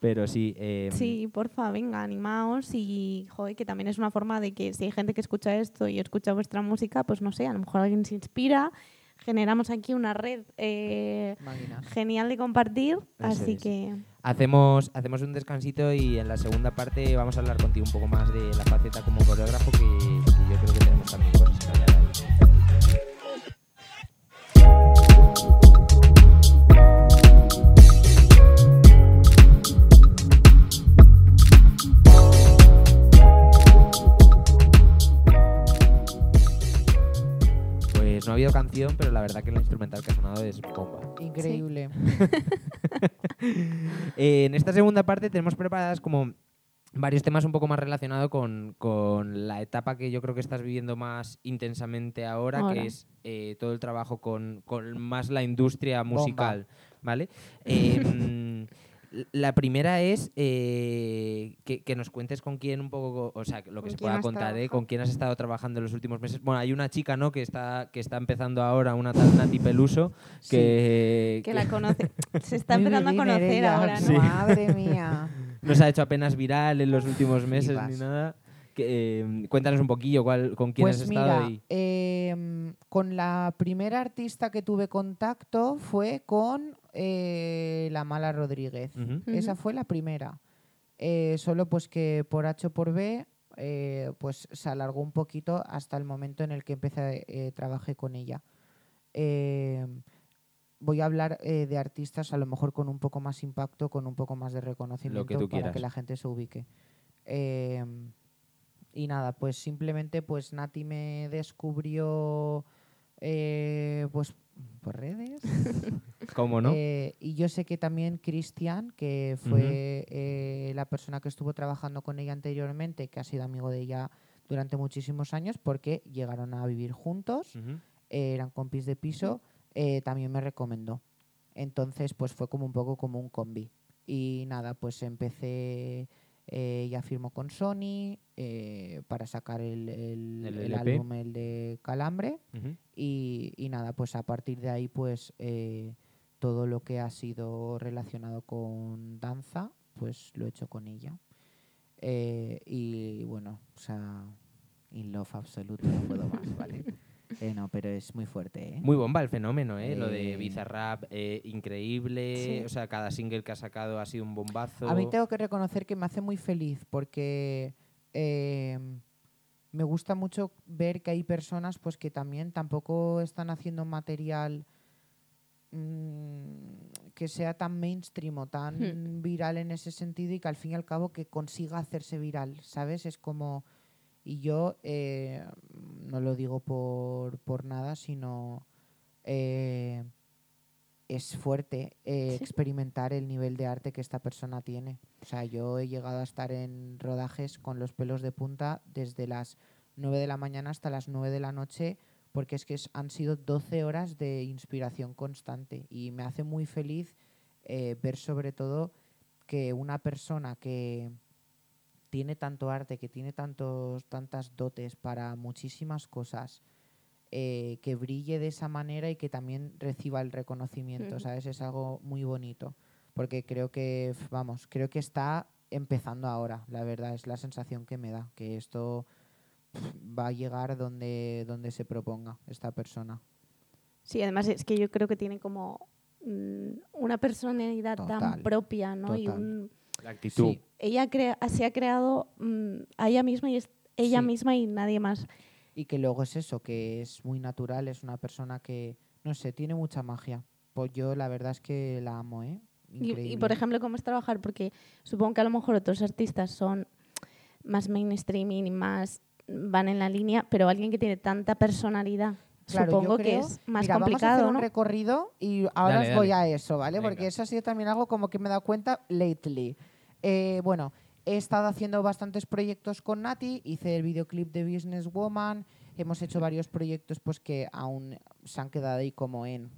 Pero sí. eh, Sí, porfa, venga, animaos y joder, que también es una forma de que si hay gente que escucha esto y escucha vuestra música, pues no sé, a lo mejor alguien se inspira. Generamos aquí una red eh, genial de compartir, así es. que Hacemos, hacemos un descansito y en la segunda parte vamos a hablar contigo un poco más de la faceta como coreógrafo, que, que yo creo que no ha habido canción, pero la verdad que la instrumental que ha sonado es bomba. Increíble. Eh, en esta segunda parte tenemos preparadas como varios temas un poco más relacionados con, con la etapa que yo creo que estás viviendo más intensamente ahora, Ahora. que es eh, todo el trabajo con, con más la industria musical, ¿vale? Eh, la primera es eh, que, que nos cuentes con quién un poco, o sea, lo que ¿Con se pueda has contar, ¿eh? con quién has estado trabajando en los últimos meses. Bueno, hay una chica, ¿no? Que está, que está empezando ahora, una tal Nati Peluso, que, que la conoce. Se está empezando a conocer ella. ahora, ¿no? Sí. Madre mía. no se ha hecho apenas viral en los últimos meses ni nada. Que, eh, cuéntanos un poquillo cuál, con quién Pues has estado mira, y em, con la primera artista que tuve contacto fue con eh, la Mala Rodríguez. Esa fue la primera. Eh, solo pues que por H o por B eh, pues se alargó un poquito hasta el momento en el que empecé eh, trabajé con ella. Eh, voy a hablar eh, de artistas a lo mejor con un poco más impacto, con un poco más de reconocimiento tú para que la gente se ubique. Eh, y nada, pues simplemente pues Nati me descubrió eh, pues por redes. cómo no Eh, y yo sé que también Cristian, que fue eh, la persona que estuvo trabajando con ella anteriormente, que ha sido amigo de ella durante muchísimos años, porque llegaron a vivir juntos, eh, eran compis de piso, también me recomendó. Entonces, pues fue como un poco como un combi. Y nada, pues empecé, eh, ya firmó con Sony eh, para sacar el, el- El el LP. álbum, el de Calambre. Y, y nada, pues a partir de ahí, pues eh, todo lo que ha sido relacionado con danza, pues lo he hecho con ella. Eh, y bueno, o sea, in love absoluto, no puedo más, ¿vale? Eh, no, pero es muy fuerte, ¿eh? Muy bomba el fenómeno, ¿eh? Lo de Eh, Bizarrap, eh, increíble. Sí. O sea, cada single que ha sacado ha sido un bombazo. A mí tengo que reconocer que me hace muy feliz porque eh, me gusta mucho ver que hay personas pues que también tampoco están haciendo material mm, que sea tan mainstream o tan viral en ese sentido y que al fin y al cabo que consiga hacerse viral, ¿sabes? Es como... Y yo eh, no lo digo por, por nada, sino eh, es fuerte eh, Sí. experimentar el nivel de arte que esta persona tiene. O sea, yo he llegado a estar en rodajes con los pelos de punta desde las 9 de la mañana hasta las 9 de la noche, porque es que es- han sido 12 horas de inspiración constante y me hace muy feliz eh, ver sobre todo que una persona que tiene tanto arte, que tiene tantos, tantas dotes para muchísimas cosas, eh, que brille de esa manera y que también reciba el reconocimiento. ¿sabes? Es algo muy bonito, porque creo que, vamos, creo que está empezando ahora, la verdad, es la sensación que me da, que esto va a llegar donde, donde se proponga esta persona. Sí, además es que yo creo que tiene como mm, una personalidad Total, tan propia, ¿no? Y un, La actitud. Sí. ella crea, se ha creado mm, a ella misma y es ella Sí. misma y nadie más. Y que luego es eso, que es muy natural, es una persona que, no sé, tiene mucha magia. Pues yo la verdad es que la amo, ¿eh? Y, Increíble. y, por ejemplo, ¿cómo es trabajar? Porque supongo que a lo mejor otros artistas son más mainstream y más van en la línea, pero alguien que tiene tanta personalidad, Claro, yo supongo que creo- es más Mira, vamos a complicado, hacer un recorrido y ahora Dale, os voy dale. a eso, ¿vale? Venga. Porque eso ha sido también algo como que me he dado cuenta lately. Eh, bueno, he estado haciendo bastantes proyectos con Nati, hice el videoclip de Business Woman, hemos hecho varios proyectos pues que aún se han quedado ahí como en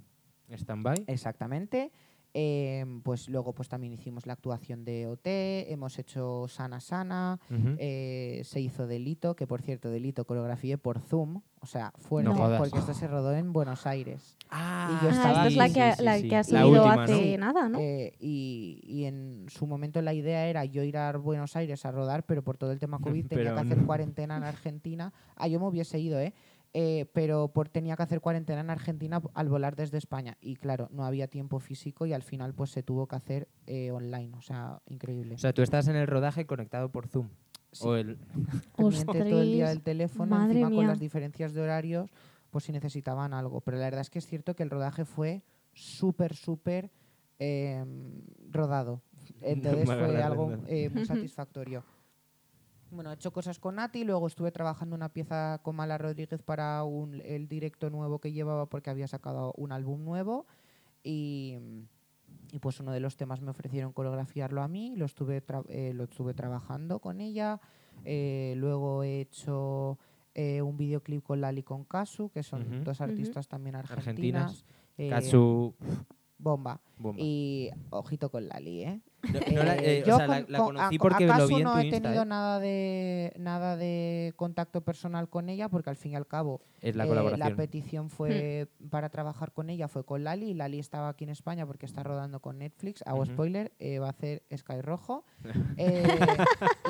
Stand-by. Exactamente. Em, pues luego pues también hicimos la actuación de OT, hemos hecho Sana Sana, eh, se hizo Delito, que por cierto Delito coreografié por Zoom, o sea, fuerte, No jodas. porque esto se rodó en Buenos Aires. Ah, y yo Ah, estaba esta es la que, sí, la sí. que ha última, hace ¿no? nada, ¿no? Eh, y, y en su momento la idea era yo ir a Buenos Aires a rodar, pero por todo el tema COVID tenía que hacer no. cuarentena en Argentina. Ah, yo me hubiese ido, ¿eh? Eh, pero por, tenía que hacer cuarentena en Argentina al volar desde España. Y claro, no había tiempo físico y al final pues se tuvo que hacer eh, online. O sea, increíble. O sea, tú estás en el rodaje conectado por Zoom. Sí. O el... pendiente todo el día Ostras, del teléfono, madre encima con las diferencias de horarios, pues si necesitaban algo. Pero la verdad es que es cierto que el rodaje fue súper, súper eh, rodado. Entonces fue algo eh, muy satisfactorio. Bueno, he hecho cosas con Nati, luego estuve trabajando una pieza con Mala Rodríguez para un- el directo nuevo que llevaba porque había sacado un álbum nuevo y, y pues uno de los temas me ofrecieron coreografiarlo a mí, lo estuve, tra- eh, lo estuve trabajando con ella, eh, luego he hecho eh, un videoclip con Lali y con Kazu, que son Ujú. dos artistas también argentinas. Argentinas. eh, bomba. Y ojito con Lali, ¿eh? No- no la- Eh, eh, o yo sea, con- la con- conocí a- porque lo acaso vi en no tu he Insta. tenido ¿eh? nada de nada de contacto personal con ella porque al fin y al cabo Es la eh, colaboración. petición fue para trabajar con ella fue con Lali y Lali estaba aquí en España porque está rodando con Netflix hago spoiler eh, va a hacer Sky Rojo Eh,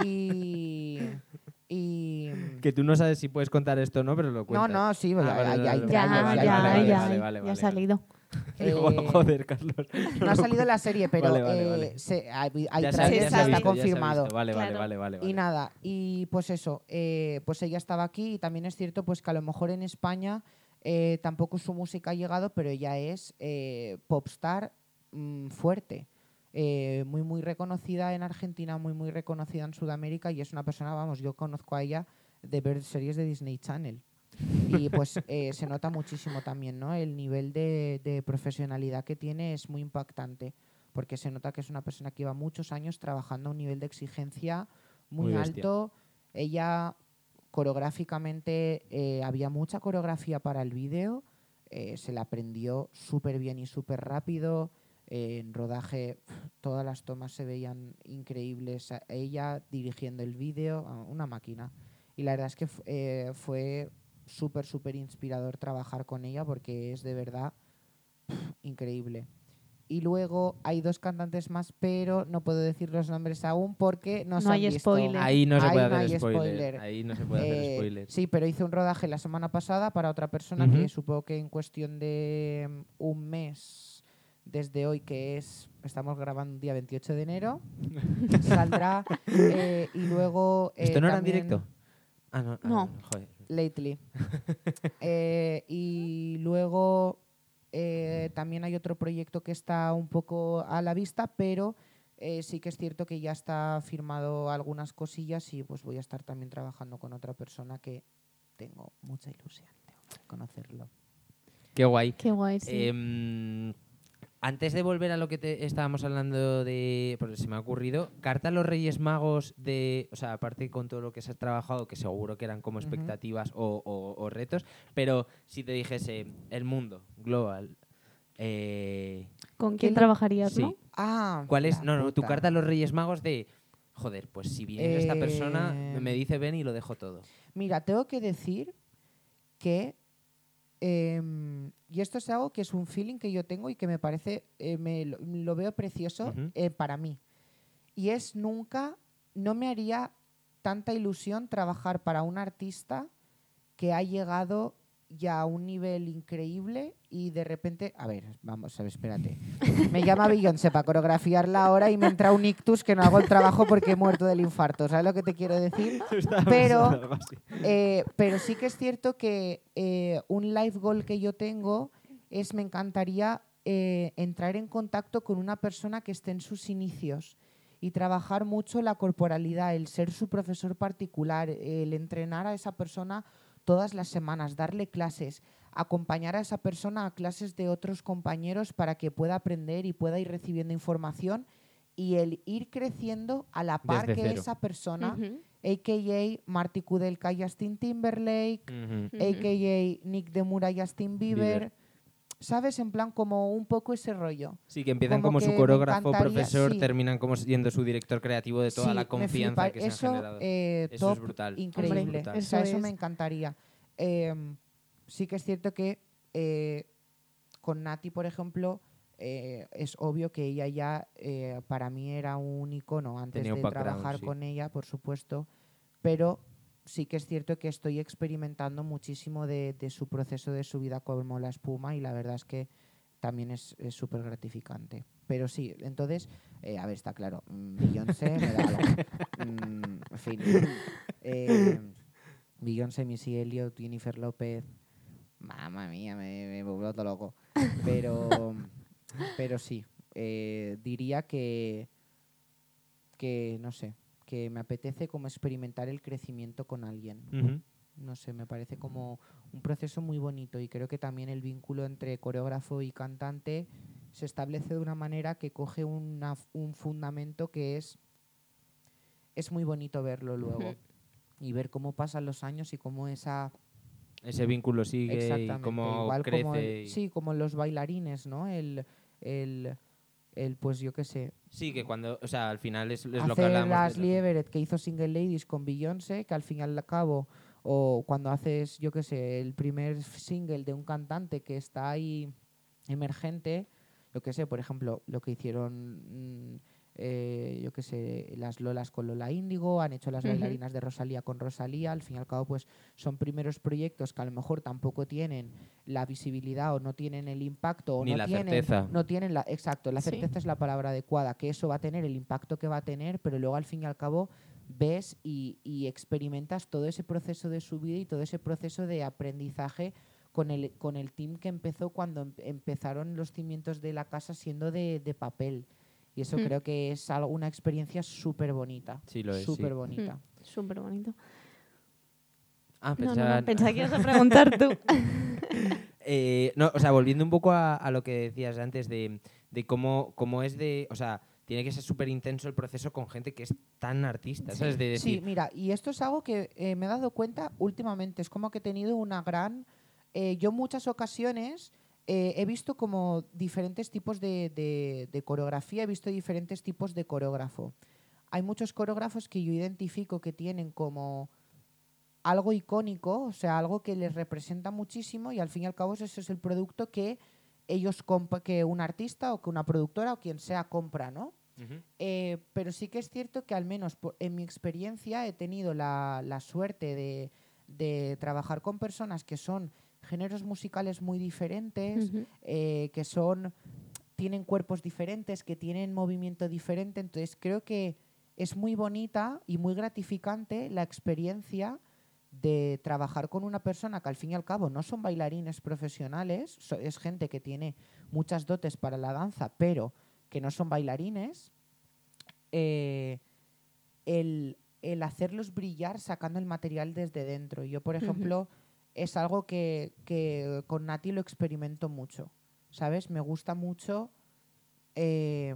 y, y Que tú no sabes si puedes contar esto o no, pero lo no cuentas. no sí Ah, ya- vale, ya- vale, vale, ha salido. Digo, Eh, joder, Carlos. no ha salido la serie pero Vale, vale, eh, vale. se- hay, trailers, está visto, ya se ha confirmado visto. Vale, vale, Claro. vale, vale, Y nada, y pues eso, eh, pues ella estaba aquí y también es cierto pues que a lo mejor en España eh, tampoco su música ha llegado, pero ella es eh, popstar mm, fuerte. eh, muy, muy reconocida en Argentina, muy, muy reconocida en Sudamérica y es una persona, vamos, yo conozco a ella de ver series de Disney Channel. Y pues eh, se nota muchísimo también, ¿no? El nivel de, de profesionalidad que tiene es muy impactante, porque se nota que es una persona que lleva muchos años trabajando a un nivel de exigencia muy, alto. Ella coreográficamente eh, había mucha coreografía para el vídeo, eh, se la aprendió súper bien y súper rápido. en rodaje todas las tomas se veían increíbles. Ella dirigiendo el vídeo, ah, una máquina. Y la verdad es que eh, fue súper, súper inspirador trabajar con ella porque es de verdad increíble. Y luego hay dos cantantes más, pero no puedo decir los nombres aún porque no, se No han hay visto. spoiler. Ahí no se Ahí puede no hacer hay spoiler. spoiler. Ahí no se puede hacer Eh, spoiler. Sí, pero hice un rodaje la semana pasada para otra persona que supongo que en cuestión de mm, un mes desde hoy, que es, estamos grabando un día 28 de enero, saldrá eh, y luego... eh, ¿Esto no era en directo? Ah, no. ah, No. joder. Lately. Eh, y luego eh, también hay otro proyecto que está un poco a la vista, pero eh, sí que es cierto que ya está firmado algunas cosillas y pues voy a estar también trabajando con otra persona que tengo mucha ilusión de conocerlo. Qué guay. Qué guay, sí. Antes de volver a lo que te estábamos hablando de, porque se me ha ocurrido, carta a los Reyes Magos de, o sea, aparte con todo lo que se ha trabajado, que seguro que eran como expectativas o, o- o retos, pero si te dijese el mundo global, eh, ¿Con quién ¿qué- trabajarías, sí. no? Ah, ¿cuál es? No, no, tu carta a los Reyes Magos de, joder, pues si viene esta persona, Eh, me dice ven y lo dejo todo. Mira, tengo que decir que, em, y esto es algo que es un feeling que yo tengo y que me parece, eh, me lo, lo veo precioso eh, para mí. Y es nunca, no me haría tanta ilusión trabajar para un artista que ha llegado ya a un nivel increíble y de repente, a ver, vamos, a ver, espérate. Me llama Beyoncé para coreografiarla ahora y me entra un ictus que no hago el trabajo porque he muerto del infarto. ¿Sabes lo que te quiero decir? Pero- Eh, pero sí que es cierto que eh, un life goal que yo tengo es me encantaría eh, entrar en contacto con una persona que esté en sus inicios y trabajar mucho la corporalidad, el ser su profesor particular, el entrenar a esa persona todas las semanas, darle clases, acompañar a esa persona a clases de otros compañeros para que pueda aprender y pueda ir recibiendo información y el ir creciendo a la par Desde que cero. esa persona a.k.a. Marty Kudelka y Justin Timberlake, a.k.a. Nick Demura y Justin Bieber. Bieber. ¿Sabes? En plan como un poco ese rollo. Sí, que empiezan Como como, que su coreógrafo, profesor, sí. terminan como siendo su director creativo de toda Sí, la confianza que se han generado. eh, Eso top, es brutal. increíble. brutal. O sea, Eso eso me encantaría. Em, sí que es cierto que eh, con Nati, por ejemplo, eh, es obvio que ella ya eh, para mí era un icono antes Tenía de trabajar sí. con ella, por supuesto, pero sí que es cierto que estoy experimentando muchísimo de, de su proceso de subida como la espuma y la verdad es que también es súper gratificante. Pero sí, entonces, eh, a ver, está claro, mm, Beyoncé me da algo. Mm, en fin. Eh, Beyoncé, Missy Elliott, Jennifer López. Mamma mía, me, me todo loco. Pero, pero sí, eh, diría que, que, no sé, que me apetece como experimentar el crecimiento con alguien. No sé, me parece como un proceso muy bonito y creo que también el vínculo entre coreógrafo y cantante se establece de una manera que coge una un fundamento que es es muy bonito verlo luego y ver cómo pasan los años y cómo esa Ese vínculo sigue y exactamente cómo igual crece. como el- sí como los bailarines no el el, el pues yo qué sé Sí, que cuando, o sea, al final es, es lo que hablamos. Ashley Everett que hizo Single Ladies con Beyoncé, que al fin y al cabo, o cuando haces, yo qué sé, el primer single de un cantante que está ahí emergente, yo qué sé, por ejemplo, lo que hicieron, mm, eh, yo qué sé, las Lolas con Lola Índigo, han hecho las bailarinas de Rosalía con Rosalía, al fin y al cabo, pues son primeros proyectos que a lo mejor tampoco tienen la visibilidad o no tienen el impacto o Ni no la tienen, certeza. no tienen la, exacto, la Sí. certeza es la palabra adecuada, que eso va a tener el impacto que va a tener, pero luego al fin y al cabo ves y, y experimentas todo ese proceso de subida y todo ese proceso de aprendizaje con el, con el team que empezó cuando em- empezaron los cimientos de la casa siendo de, de papel. Y eso Hmm. creo que es algo, una experiencia súper bonita. Sí, lo es. sí. Súper bonita. Mm, Súper bonito. Ah, No, no, pensaba- no, pensaba que ibas a preguntar tú. Eh, no, o sea, volviendo un poco a, a lo que decías antes de, de cómo, cómo es de. O sea, tiene que ser súper intenso el proceso con gente que es tan artista, ¿sabes? De Sí, mira, y esto es algo que eh, me he dado cuenta últimamente. Es como que he tenido una gran. eh, yo muchas ocasiones eh, he visto como diferentes tipos de, de- de coreografía, he visto diferentes tipos de coreógrafo. Hay muchos coreógrafos que yo identifico que tienen como algo icónico, o sea, algo que les representa muchísimo y al fin y al cabo ese es el producto que ellos que un artista o que una productora o quien sea compra, ¿no? Eh, pero sí que es cierto que al menos por- en mi experiencia he tenido la, la suerte de, de trabajar con personas que son géneros musicales muy diferentes, eh, que son tienen cuerpos diferentes, que tienen movimiento diferente. Entonces creo que es muy bonita y muy gratificante la experiencia de trabajar con una persona que al fin y al cabo no son bailarines profesionales, so- es gente que tiene muchas dotes para la danza, pero que no son bailarines, eh, el, el hacerlos brillar sacando el material desde dentro. Yo, por ejemplo, es algo que, que con Nati lo experimento mucho, ¿sabes? Me gusta mucho eh,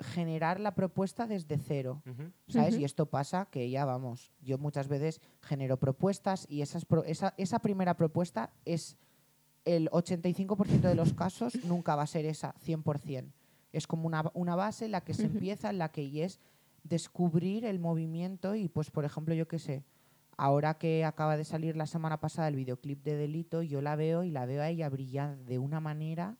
generar la propuesta desde cero. ¿sabes? Y esto pasa que ya vamos, yo muchas veces genero propuestas y esas pro- esa, esa primera propuesta es el 85% de los casos nunca va a ser esa, 100%. Es como una, una base en la que se empieza, en la que y es descubrir el movimiento y pues por ejemplo yo qué sé, ahora que acaba de salir la semana pasada el videoclip de Delito, yo la veo y la veo a ella brillar de una manera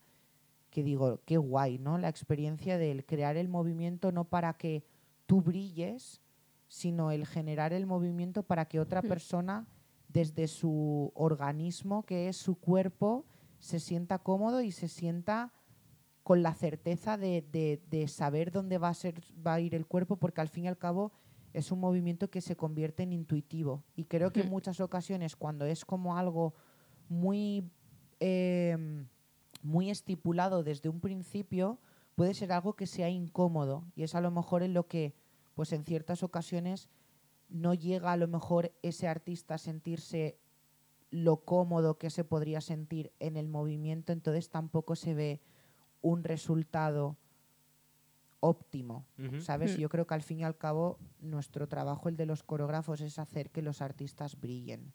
que digo, qué guay, ¿no? La experiencia del crear el movimiento no para que tú brilles, sino el generar el movimiento para que otra persona, desde su organismo, que es su cuerpo, se sienta cómodo y se sienta con la certeza de, de- de saber dónde va a, ser, va a ir el cuerpo, porque al fin y al cabo es un movimiento que se convierte en intuitivo. Y creo que en muchas ocasiones, cuando es como algo muy, em, muy estipulado desde un principio, puede ser algo que sea incómodo. Y es a lo mejor en lo que, pues en ciertas ocasiones, no llega a lo mejor ese artista a sentirse lo cómodo que se podría sentir en el movimiento, entonces tampoco se ve un resultado óptimo. ¿Sabes? Hmm. Yo creo que al fin y al cabo nuestro trabajo, el de los coreógrafos, es hacer que los artistas brillen.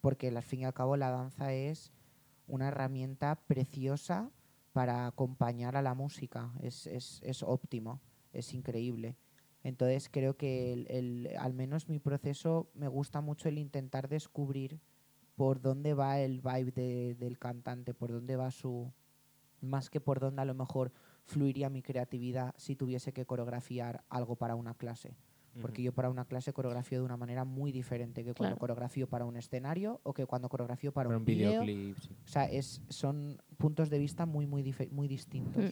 Porque al fin y al cabo la danza es una herramienta preciosa para acompañar a la música. Es, es, es óptimo, es increíble. Entonces creo que el, el- al menos mi proceso me gusta mucho el intentar descubrir por dónde va el vibe de- del cantante, por dónde va su... más que por dónde a lo mejor fluiría mi creatividad si tuviese que coreografiar algo para una clase. Porque yo para una clase coreografío de una manera muy diferente que cuando Claro. coreografío para un escenario o que cuando coreografío para, Para un, un videoclip. sí. O sea, es, son puntos de vista muy, muy, muy distintos. Mm,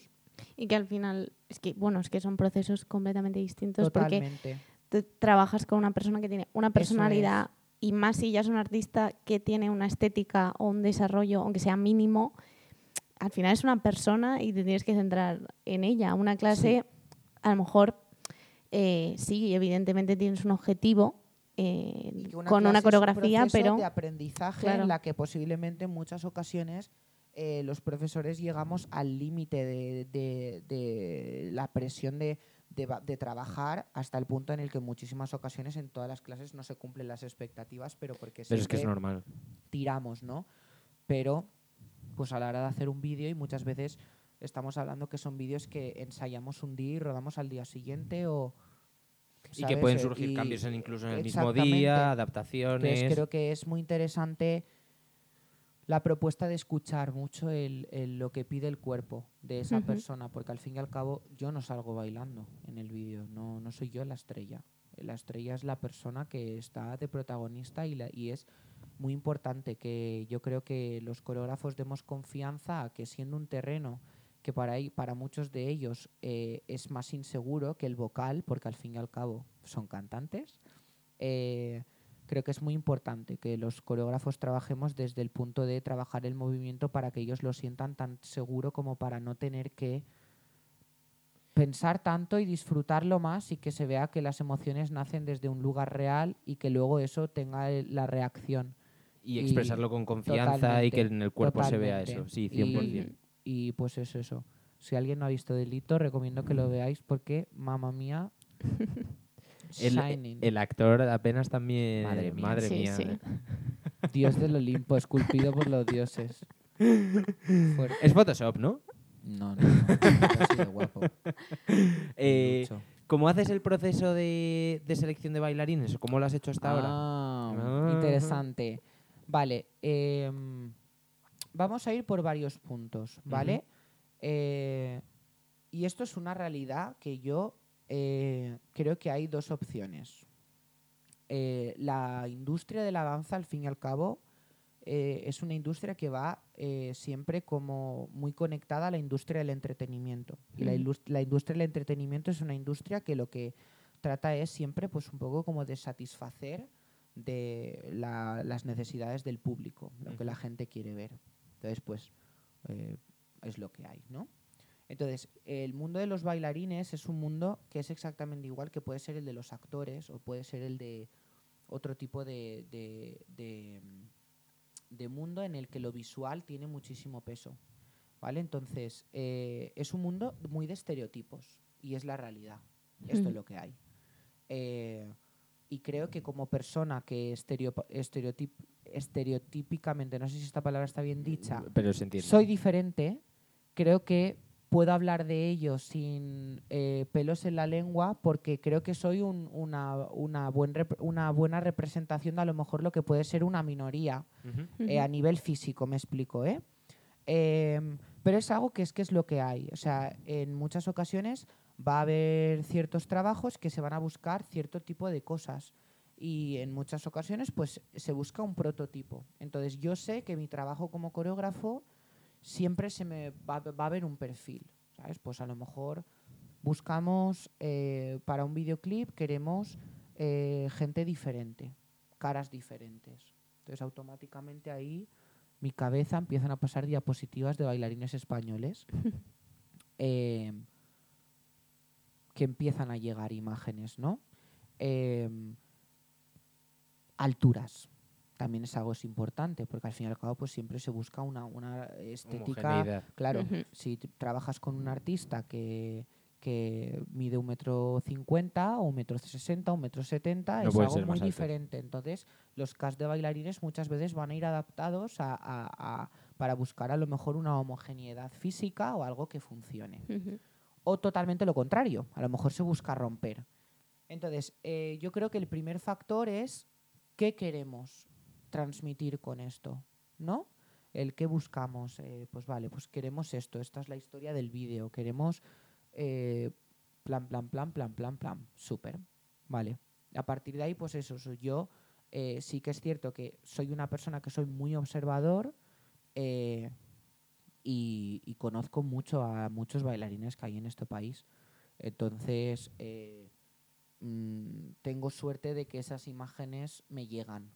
Y que al final, es que, bueno, es que son procesos completamente distintos porque Totalmente. tú trabajas con una persona que tiene una personalidad y más si ya es un artista que tiene una estética o un desarrollo, aunque sea mínimo, al final es una persona y te tienes que centrar en ella. Una clase, a lo mejor, eh, sí, evidentemente tienes un objetivo eh, con una es un coreografía, proceso pero de aprendizaje Claro. en la que posiblemente en muchas ocasiones eh, los profesores llegamos al límite de, de- de la presión de, de va- de trabajar hasta el punto en el que en muchísimas ocasiones en todas las clases no se cumplen las expectativas, pero porque Pero es que es normal. tiramos, ¿no? Pero pues a la hora de hacer un vídeo y muchas veces estamos hablando que son vídeos que ensayamos un día y rodamos al día siguiente o Y que ¿sabes? pueden surgir y- cambios en incluso en el mismo día, adaptaciones. Entonces creo que es muy interesante la propuesta de escuchar mucho el, el- lo que pide el cuerpo de esa Ujú. persona, porque al fin y al cabo yo no salgo bailando en el vídeo, no, no soy yo la estrella. La estrella es la persona que está de protagonista y, la- y es muy importante que yo creo que los coreógrafos demos confianza a que siendo un terreno que para, para muchos de ellos eh, es más inseguro que el vocal, porque al fin y al cabo son cantantes, eh, creo que es muy importante que los coreógrafos trabajemos desde el punto de trabajar el movimiento para que ellos lo sientan tan seguro como para no tener que pensar tanto y disfrutarlo más y que se vea que las emociones nacen desde un lugar real y que luego eso tenga la reacción. Y y- expresarlo con confianza y que en el cuerpo se vea eso. Sí, Y- 100%. Y pues es eso. Si alguien no ha visto Delito, recomiendo que lo veáis porque, mamá mía, El, actor apenas también. Madre mía. Madre Sí, mía. sí. dios del Olimpo, esculpido por los dioses. Fuerte. Es Photoshop, ¿no? No, no, no, así de guapo. Eh, Mucho. ¿Cómo haces el proceso de, de selección de bailarines? ¿Cómo lo has hecho hasta ahora? Ah, Ah. interesante. Vale, em, vamos a ir por varios puntos, ¿vale? Eh, y esto es una realidad que yo eh, creo que hay dos opciones. Eh, la industria de la danza, al fin y al cabo, es una industria que va siempre como muy conectada a la industria del entretenimiento. Y la, la industria del entretenimiento es una industria que lo que trata es siempre pues un poco como de satisfacer de la- las necesidades del público, lo que la gente quiere ver. Entonces, pues eh, es lo que hay, ¿no? Entonces, el mundo de los bailarines es un mundo que es exactamente igual que puede ser el de los actores o puede ser el de otro tipo de, de- de, de mundo en el que lo visual tiene muchísimo peso. ¿Vale? Entonces, eh, es un mundo muy de estereotipos y es la realidad. Esto es lo que hay. Eh, y creo que como persona que estereotip- estereotípicamente, no sé si esta palabra está bien dicha, Pero se entiende. soy diferente, creo que puedo hablar de ello sin eh, pelos en la lengua porque creo que soy un- una, una, buen una buena representación de a lo mejor lo que puede ser una minoría Ujú. eh, a nivel físico, me explico, ¿eh? Em, pero es algo que es que es lo que hay. O sea, en muchas ocasiones va a haber ciertos trabajos que se van a buscar cierto tipo de cosas. Y en muchas ocasiones, pues, se busca un prototipo. Entonces, yo sé que mi trabajo como coreógrafo siempre se me va, va a haber un perfil. ¿Sabes? Pues a lo mejor buscamos eh, para un videoclip, queremos eh, gente diferente, caras diferentes. Entonces, automáticamente ahí mi cabeza empiezan a pasar diapositivas de bailarines españoles eh, que empiezan a llegar imágenes, ¿no? Eh, alturas. También es algo es importante, porque al fin y al cabo pues siempre se busca una, una estética. Claro, si trabajas con un artista que, que mide un metro cincuenta o un metro sesenta o un metro setenta, No es algo muy diferente. Entonces, los cast de bailarines muchas veces van a ir adaptados a, a- a- para buscar a lo mejor una homogeneidad física o algo que funcione. O totalmente lo contrario, a lo mejor se busca romper. Entonces, eh, yo creo que el primer factor es qué queremos transmitir con esto, ¿no? El qué buscamos, eh, pues vale, pues queremos esto, esta es la historia del vídeo, queremos eh, plan, plan, plan, plan, plan, plan, súper, vale. A partir de ahí, pues eso, yo sí que es cierto que soy una persona que soy muy observador y, y conozco mucho a muchos bailarines que hay en este país. Entonces, eh, mm, tengo suerte de que esas imágenes me llegan.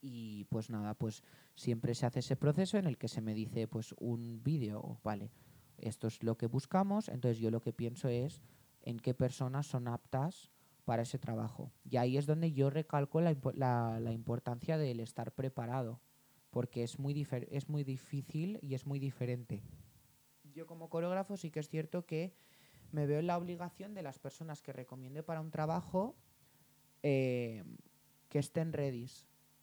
Y pues nada, pues siempre se hace ese proceso en el que se me dice pues un vídeo, vale, esto es lo que buscamos, entonces yo lo que pienso es en qué personas son aptas para ese trabajo. Y ahí es donde yo recalco la, la importancia del estar preparado, porque es muy, es muy difícil y es muy diferente. Yo como coreógrafo sí que es cierto que me veo en la obligación de las personas que recomiende para un trabajo eh, que estén ready.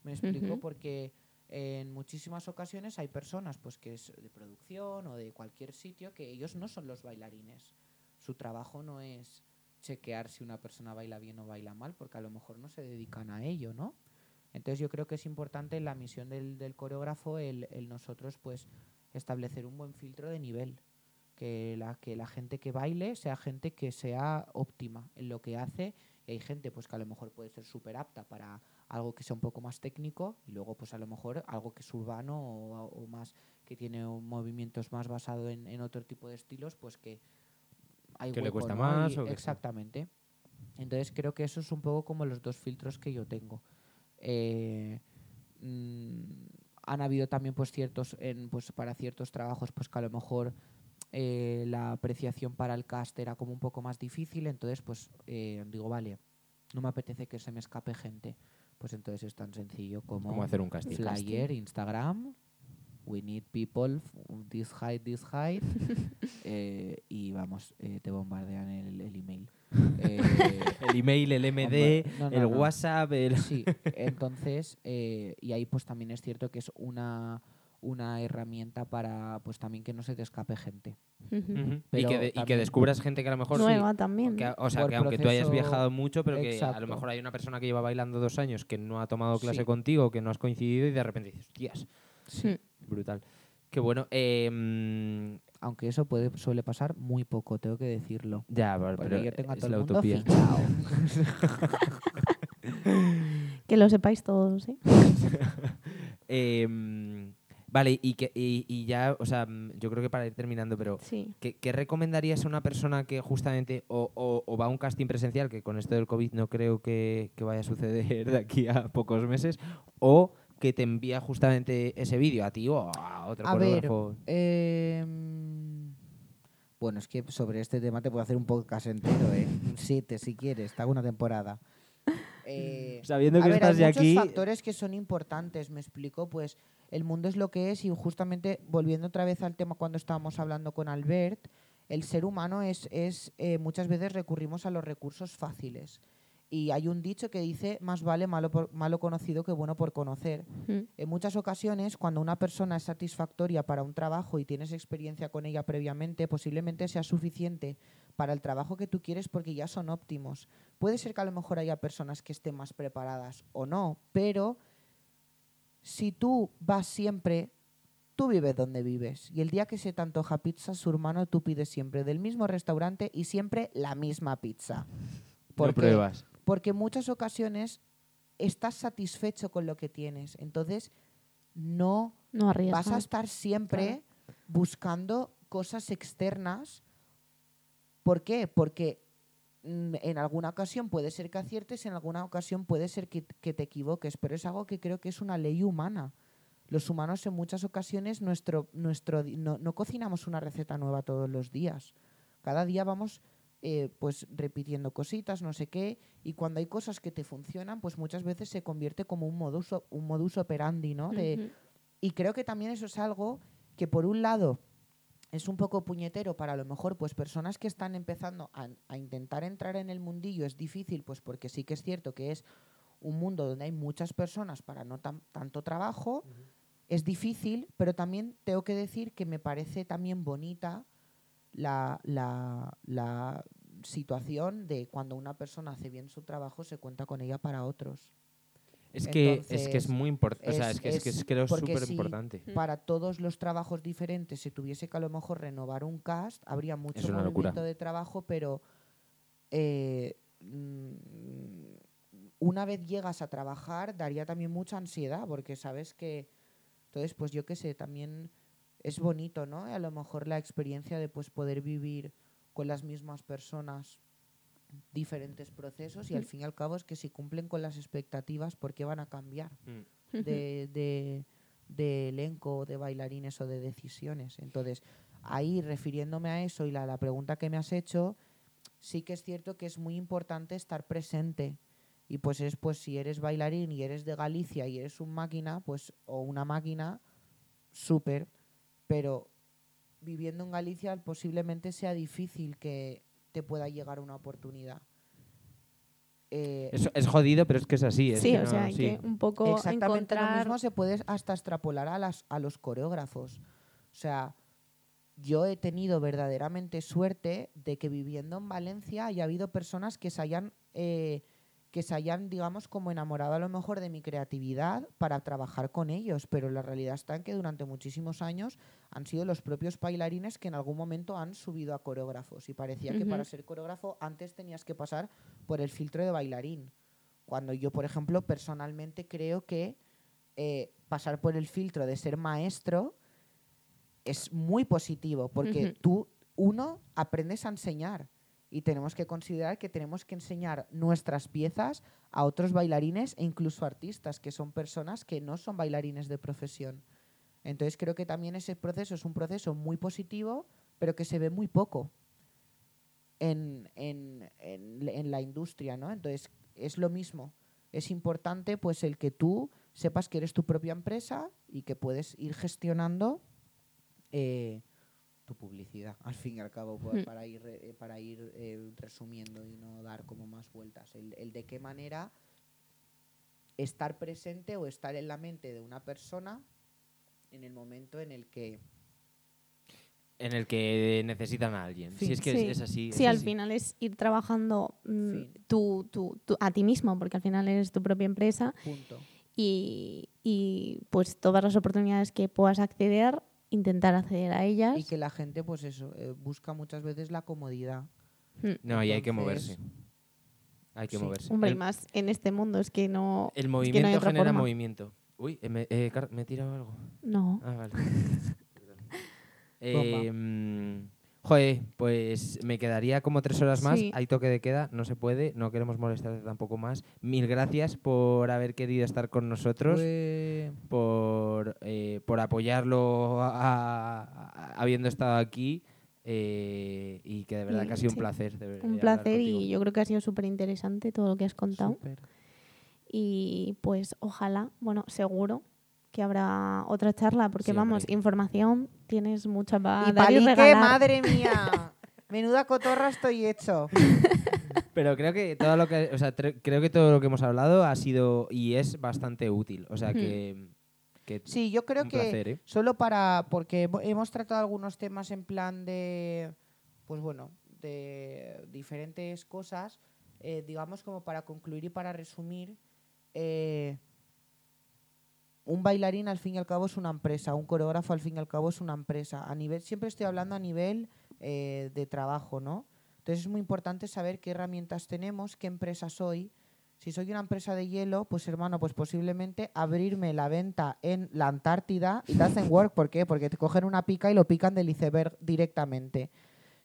¿Me explico? Porque en muchísimas ocasiones hay personas pues que es de producción o de cualquier sitio que ellos no son los bailarines. Su trabajo no es chequear si una persona baila bien o baila mal, porque a lo mejor no se dedican a ello, ¿no? Entonces yo creo que es importante en la misión del, del coreógrafo el, el nosotros pues establecer un buen filtro de nivel. Que la, que la gente que baile sea gente que sea óptima en lo que hace. Y hay gente pues que a lo mejor puede ser súper apta para algo que sea un poco más técnico y luego pues a lo mejor algo que es urbano o, o más que tiene un- movimientos más basado en, en otro tipo de estilos, pues que hay Que le cuesta ¿no? más Y- o exactamente. Entonces creo que eso es un poco como los dos filtros que yo tengo. Eh, mm, han habido también pues ciertos en, pues para ciertos trabajos pues que a lo mejor eh, la apreciación para el cast era como un poco más difícil entonces pues eh, digo vale no me apetece que se me escape gente pues entonces es tan sencillo como ¿Cómo hacer un casting? flyer Instagram we need people this height this height eh, y vamos eh, te bombardean el, el email Eh, El email, el MD, Hombre, no, no, el no. WhatsApp, el... Sí, entonces, eh, y ahí pues también es cierto que es una, una herramienta para pues también que no se te escape gente. Y, que de- y que descubras gente que a lo mejor... sí, Nueva también. que o sea, Por que aunque tú hayas viajado mucho, pero que a lo mejor hay una persona que lleva bailando dos años que no ha tomado clase Sí. contigo, que no has coincidido y de repente dices, tías, Sí. brutal. Qué bueno. eh, mm, Aunque eso puede suele pasar muy poco, tengo que decirlo. ya, pero, Porque pero yo tengo a es todo la el mundo utopía. fichado. Que lo sepáis todos, ¿eh? Em, vale, y, que, y, y ya, o sea, mm, yo creo que para ir terminando, pero Sí. ¿qué, qué recomendarías a una persona que justamente o, o- o va a un casting presencial, que con esto del COVID no creo que, que vaya a suceder de aquí a pocos meses, o que te envía justamente ese vídeo a ti o a otro A ver, coreógrafo? em, bueno, es que sobre este tema te puedo hacer un podcast entero, ¿eh? Siete, si quieres, hago una temporada. Eh, Sabiendo A que ver, estás hay ya muchos aquí, factores que son importantes, me explico, pues el mundo es lo que es y justamente volviendo otra vez al tema cuando estábamos hablando con Albert, el ser humano es, es eh, muchas veces recurrimos a los recursos fáciles y hay un dicho que dice más vale malo, por- malo conocido que bueno por conocer. Mm. En muchas ocasiones, cuando una persona es satisfactoria para un trabajo y tienes experiencia con ella previamente, posiblemente sea suficiente para el trabajo que tú quieres porque ya son óptimos. Puede ser que a lo mejor haya personas que estén más preparadas o no, pero si tú vas siempre, tú vives donde vives. Y el día que se te antoja pizza, su hermano, tú pides siempre del mismo restaurante y siempre la misma pizza. no Porque pruebas. Porque en muchas ocasiones estás satisfecho con lo que tienes. Entonces, no No vas a estar siempre buscando cosas externas. ¿Por qué? Porque mm, en alguna ocasión puede ser que aciertes, en alguna ocasión puede ser que, que te equivoques, pero es algo que creo que es una ley humana. Los humanos en muchas ocasiones nuestro, nuestro, no, no cocinamos una receta nueva todos los días. Cada día vamos eh, pues repitiendo cositas, no sé qué, y cuando hay cosas que te funcionan, pues muchas veces se convierte como un modus, un modus operandi, ¿no? De, y creo que también eso es algo que por un lado es un poco puñetero para a lo mejor pues personas que están empezando a, a intentar entrar en el mundillo es difícil pues porque sí que es cierto que es un mundo donde hay muchas personas para no tan- tanto trabajo es difícil, pero también tengo que decir que me parece también bonita la, la, la situación de cuando una persona hace bien su trabajo, se cuenta con ella para otros. Es que, es que es muy importante. O sea, es- es que es, que es- creo súper importante. Mm. Para todos los trabajos diferentes, si tuviese que a lo mejor renovar un cast, habría mucho Es una locura. movimiento de trabajo, pero eh, mm, una vez llegas a trabajar daría también mucha ansiedad, porque sabes que, entonces, pues yo qué sé, también es bonito, ¿no? A lo mejor la experiencia de pues poder vivir con las mismas personas diferentes procesos y al Mm. fin y al cabo es que si cumplen con las expectativas, ¿por qué van a cambiar? Mm. de, de, de elenco, de bailarines o de decisiones. Entonces, ahí refiriéndome a eso y la, la pregunta que me has hecho, sí que es cierto que es muy importante estar presente. Y pues es pues si eres bailarín y eres de Galicia y eres un máquina, pues o una máquina, súper, pero viviendo en Galicia posiblemente sea difícil que te pueda llegar una oportunidad. Eh, Es, es jodido, pero es que es así. es Sí, que o no- sea, hay sí. que un poco Exactamente lo mismo se puede hasta extrapolar a, las, a los coreógrafos. O sea, yo he tenido verdaderamente suerte de que viviendo en Valencia haya habido personas que se hayan, eh, que se hayan, digamos, como enamorado a lo mejor de mi creatividad para trabajar con ellos. Pero la realidad está en que durante muchísimos años han sido los propios bailarines que en algún momento han subido a coreógrafos. Y parecía que para ser coreógrafo antes tenías que pasar por el filtro de bailarín. Cuando yo, por ejemplo, personalmente creo que eh, pasar por el filtro de ser maestro es muy positivo, porque tú, uno, aprendes a enseñar y tenemos que considerar que tenemos que enseñar nuestras piezas a otros bailarines e incluso artistas, que son personas que no son bailarines de profesión. Entonces creo que también ese proceso es un proceso muy positivo, pero que se ve muy poco en, en- en- en la industria, ¿no? Entonces es lo mismo. Es importante pues el que tú sepas que eres tu propia empresa y que puedes ir gestionando eh, tu publicidad, al fin y al cabo, pa- para ir, eh, para ir eh, resumiendo y no dar como más vueltas. El, el de qué manera estar presente o estar en la mente de una persona en el momento en el que En el que necesitan a alguien. Fin. Si es que Sí. es, es así. Sí, es al así. final es ir trabajando mm, tú- tú- tú- a ti mismo, porque al final eres tu propia empresa punto. y, y, pues todas las oportunidades que puedas acceder, intentar acceder a ellas. Y que la gente, pues eso, eh, busca muchas veces la comodidad. Mm. No, y hay que moverse. Hay que sí. moverse. Hombre, y más en este mundo, es que no... el es que no hay movimiento otra genera forma. movimiento. Uy, eh, me, eh, me he tirado algo. No. Ah, vale. Eh, joder, pues me quedaría como tres horas más. Sí. Hay toque de queda, no se puede, no queremos molestarte tampoco más. Mil gracias por haber querido estar con nosotros, por, eh, por apoyarlo a- a- habiendo estado aquí. eh, y que de verdad que ha sido un placer. de Un placer y yo creo que ha sido súper interesante todo lo que has contado. Y pues ojalá, bueno, seguro que habrá otra charla, porque Sí, vamos, hombre. información tienes mucha para y dar y palique, regalar. madre mía. Menuda cotorra estoy hecho. Pero creo que todo lo que, o sea, creo que todo lo que hemos hablado ha sido y es bastante útil. O sea Hmm. que, que Sí, yo creo que placer, ¿eh? solo para porque hemo- hemos tratado algunos temas en plan de pues bueno, de diferentes cosas, eh, digamos como para concluir y para resumir eh, un bailarín al fin y al cabo es una empresa, un coreógrafo al fin y al cabo es una empresa. A nivel, siempre estoy hablando a nivel eh, de trabajo, ¿no? Entonces es muy importante saber qué herramientas tenemos, qué empresa soy. Si soy una empresa de hielo, pues hermano, pues posiblemente abrirme la venta en la Antártida y hacen work. ¿Por qué? Porque te cogen una pica y lo pican del iceberg directamente.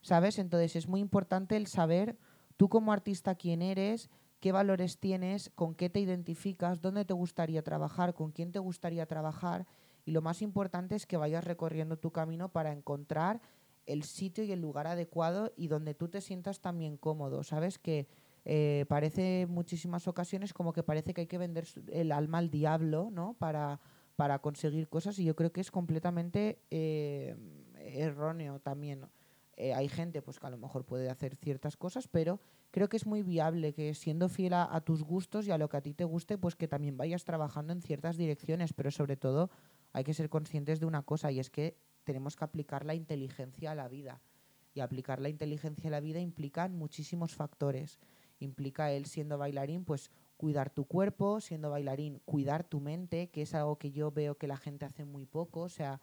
¿Sabes? Entonces es muy importante el saber tú como artista quién eres, qué valores tienes, con qué te identificas, dónde te gustaría trabajar, con quién te gustaría trabajar. Y lo más importante es que vayas recorriendo tu camino para encontrar el sitio y el lugar adecuado y donde tú te sientas también cómodo. ¿Sabes? Que eh, parece muchísimas ocasiones como que parece que hay que vender el alma al diablo, ¿no? Para, para conseguir cosas y yo creo que es completamente eh, erróneo también. Eh, hay gente pues que a lo mejor puede hacer ciertas cosas, pero creo que es muy viable que siendo fiel a, tus gustos y a lo que a ti te guste, pues que también vayas trabajando en ciertas direcciones, pero sobre todo hay que ser conscientes de una cosa y es que tenemos que aplicar la inteligencia a la vida. Y aplicar la inteligencia a la vida implica muchísimos factores. Implica él siendo bailarín, pues cuidar tu cuerpo, siendo bailarín, cuidar tu mente, que es algo que yo veo que la gente hace muy poco. O sea,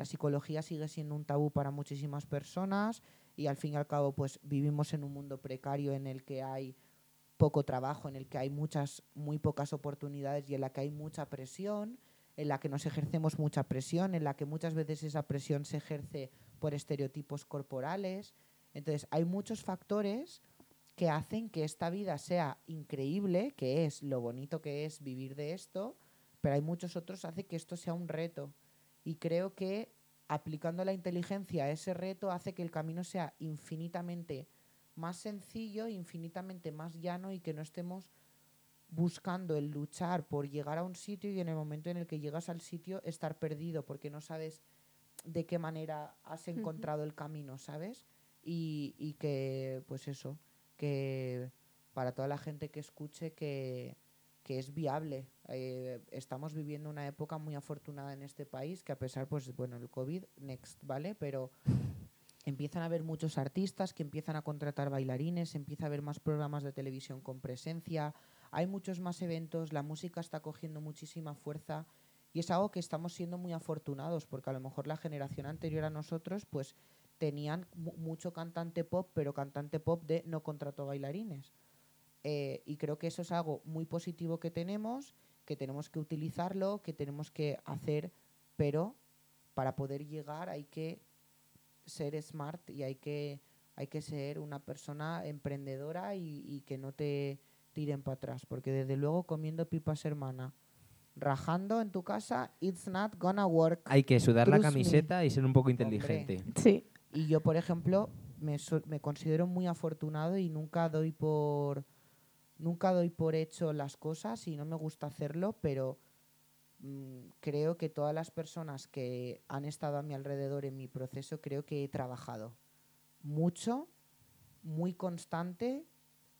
la psicología sigue siendo un tabú para muchísimas personas y al fin y al cabo pues vivimos en un mundo precario en el que hay poco trabajo, en el que hay muchas, muy pocas oportunidades y en la que hay mucha presión, en la que nos ejercemos mucha presión, en la que muchas veces esa presión se ejerce por estereotipos corporales. Entonces, hay muchos factores que hacen que esta vida sea increíble, que es lo bonito que es vivir de esto, pero hay muchos otros que hacen que esto sea un reto. Y creo que aplicando la inteligencia a ese reto hace que el camino sea infinitamente más sencillo, infinitamente más llano y que no estemos buscando el luchar por llegar a un sitio y en el momento en el que llegas al sitio estar perdido porque no sabes de qué manera has encontrado el camino, ¿sabes? Y, y, que, pues eso, que para toda la gente que escuche que, que es viable. Eh, estamos viviendo una época muy afortunada en este país, que a pesar, pues, bueno, el COVID, next, ¿vale? Pero empiezan a haber muchos artistas que empiezan a contratar bailarines, empieza a haber más programas de televisión con presencia, hay muchos más eventos, la música está cogiendo muchísima fuerza y es algo que estamos siendo muy afortunados porque a lo mejor la generación anterior a nosotros pues tenían mucho cantante pop, pero cantante pop de no contrató bailarines. Eh, y creo que eso es algo muy positivo que tenemos, que tenemos que utilizarlo, que tenemos que hacer, pero para poder llegar hay que ser smart y hay que, hay que ser una persona emprendedora y, que no te tiren para atrás, porque desde luego comiendo pipas hermana, rajando en tu casa, it's not gonna work. Hay que sudar la camiseta y ser un poco inteligente. Sí. Y yo, por ejemplo, me, me considero muy afortunado y nunca doy por nunca doy por hecho las cosas y no me gusta hacerlo, pero Mm, creo que todas las personas que han estado a mi alrededor en mi proceso, creo que he trabajado mucho, muy constante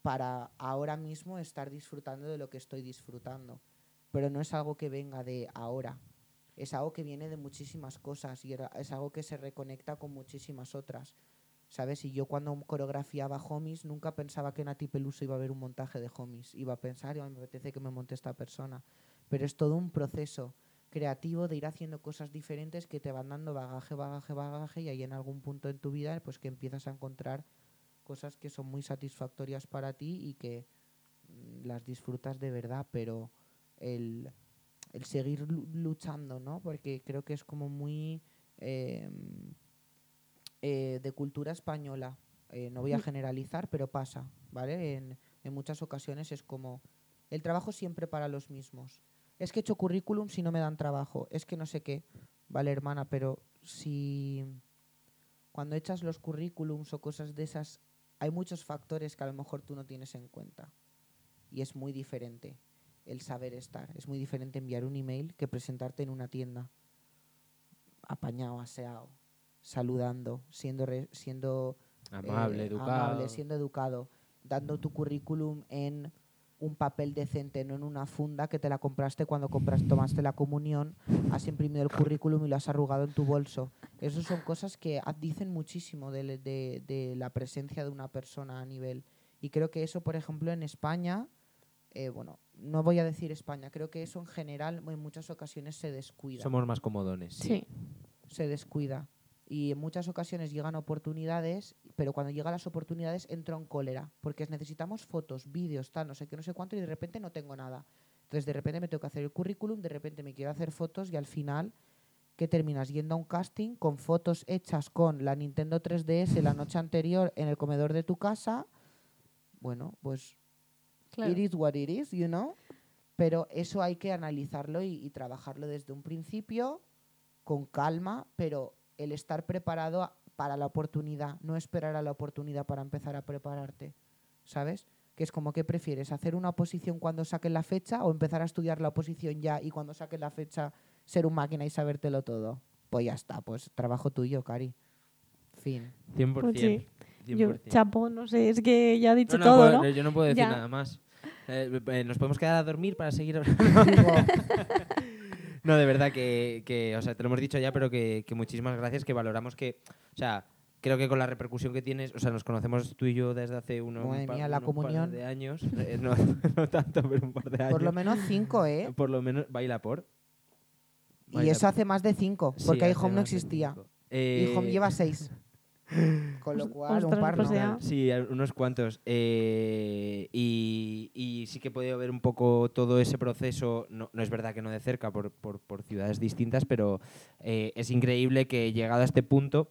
para ahora mismo estar disfrutando de lo que estoy disfrutando. Pero no es algo que venga de ahora, es algo que viene de muchísimas cosas y es algo que se reconecta con muchísimas otras. ¿Sabes? Y yo cuando coreografiaba homies nunca pensaba que Nati Peluso iba a haber un montaje de homies. Iba a pensar, y me apetece que me monte esta persona pero es todo un proceso creativo de ir haciendo cosas diferentes que te van dando bagaje, bagaje, bagaje y ahí en algún punto en tu vida pues que empiezas a encontrar cosas que son muy satisfactorias para ti y que mm, las disfrutas de verdad, pero el, seguir luchando, ¿no? Porque creo que es como muy em, eh, de cultura española. Eh, no voy a mm. generalizar, pero pasa, ¿vale? En, en muchas ocasiones es como el trabajo siempre para los mismos es que he hecho currículum si no me dan trabajo, es que no sé qué. Vale, hermana, pero si cuando echas los currículums o cosas de esas, hay muchos factores que a lo mejor tú no tienes en cuenta. Y es muy diferente el saber estar. Es muy diferente enviar un email que presentarte en una tienda apañado, aseado, saludando, siendo, siendo amable, eh, educado. amable, siendo educado, dando tu currículum en un papel decente, no en una funda que te la compraste cuando compras, tomaste la comunión, has imprimido el currículum y lo has arrugado en tu bolso. Esas son cosas que dicen muchísimo de, de, la presencia de una persona a nivel. Y creo que eso, por ejemplo, en España, eh, bueno, no voy a decir España, creo que eso en general en muchas ocasiones se descuida. Somos más comodones. sí. Se descuida y en muchas ocasiones llegan oportunidades, pero cuando llegan las oportunidades entro en cólera, porque necesitamos fotos, vídeos, tal, no sé qué, no sé cuánto, y de repente no tengo nada. Entonces de repente me tengo que hacer el currículum, de repente me quiero hacer fotos y al final, ¿qué terminas? Yendo a un casting con fotos hechas con la Nintendo 3DS la noche anterior en el comedor de tu casa. Bueno, pues it is what it is, you know. Pero eso hay que analizarlo y, y trabajarlo desde un principio, con calma, pero el estar preparado para la oportunidad, no esperar a la oportunidad para empezar a prepararte, ¿sabes? Que es como que prefieres hacer una oposición cuando saques la fecha o empezar a estudiar la oposición ya y cuando saques la fecha ser un máquina y sabértelo todo. Pues ya está, pues trabajo tuyo, Cari. Fin. 100%. Pues sí. Yo, chapo, no sé, es que ya ha dicho todo, ¿no? Yo no puedo decir nada más. Eh, eh, nos podemos quedar a dormir para seguir No, de verdad que, que, o sea, te lo hemos dicho ya, pero que, que muchísimas gracias, que valoramos que, o sea, creo que con la repercusión que tienes, o sea, nos conocemos tú y yo desde hace Madre mía, la unos par comunión. de años, eh, no, no tanto, pero un par de años. Por lo menos cinco, ¿eh? Por lo menos, baila por. Y eso hace más de cinco, Sí, porque hace iHome no existía. Eh, iHome lleva seis. Con lo cual, un par pues no. Sí, a- unos cuantos. Eh, y, y sí que he podido ver un poco todo ese proceso. No, no es verdad que no de cerca, por, por- por ciudades distintas, pero eh, es increíble que llegado a este punto,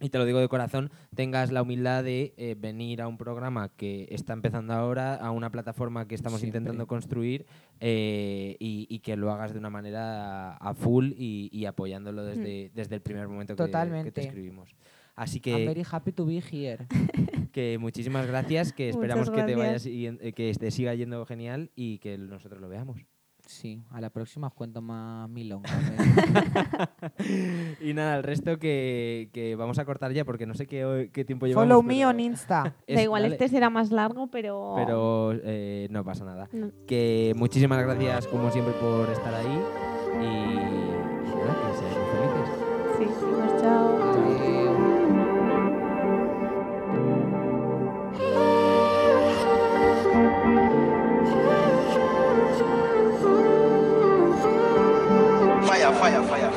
y te lo digo de corazón, tengas la humildad de eh, venir a un programa que está empezando ahora, a una plataforma que estamos Siempre. intentando construir eh, y, y que lo hagas de una manera a, a full y, y apoyándolo desde, desde el primer momento que- te escribimos. Así I'm que very happy to be here. que muchísimas gracias, que esperamos Muchas que te vaya gracias. siguien- eh, que te siga yendo genial y que nosotros lo veamos. Sí, a la próxima os cuento más milongas. ¿eh? Y nada, el resto que, que vamos a cortar ya porque no sé qué, qué tiempo llevamos. Follow me on Insta. es- da igual, dale, este será más largo, pero... Pero eh, no pasa nada. No. Que muchísimas gracias como siempre por estar ahí y fire, fire.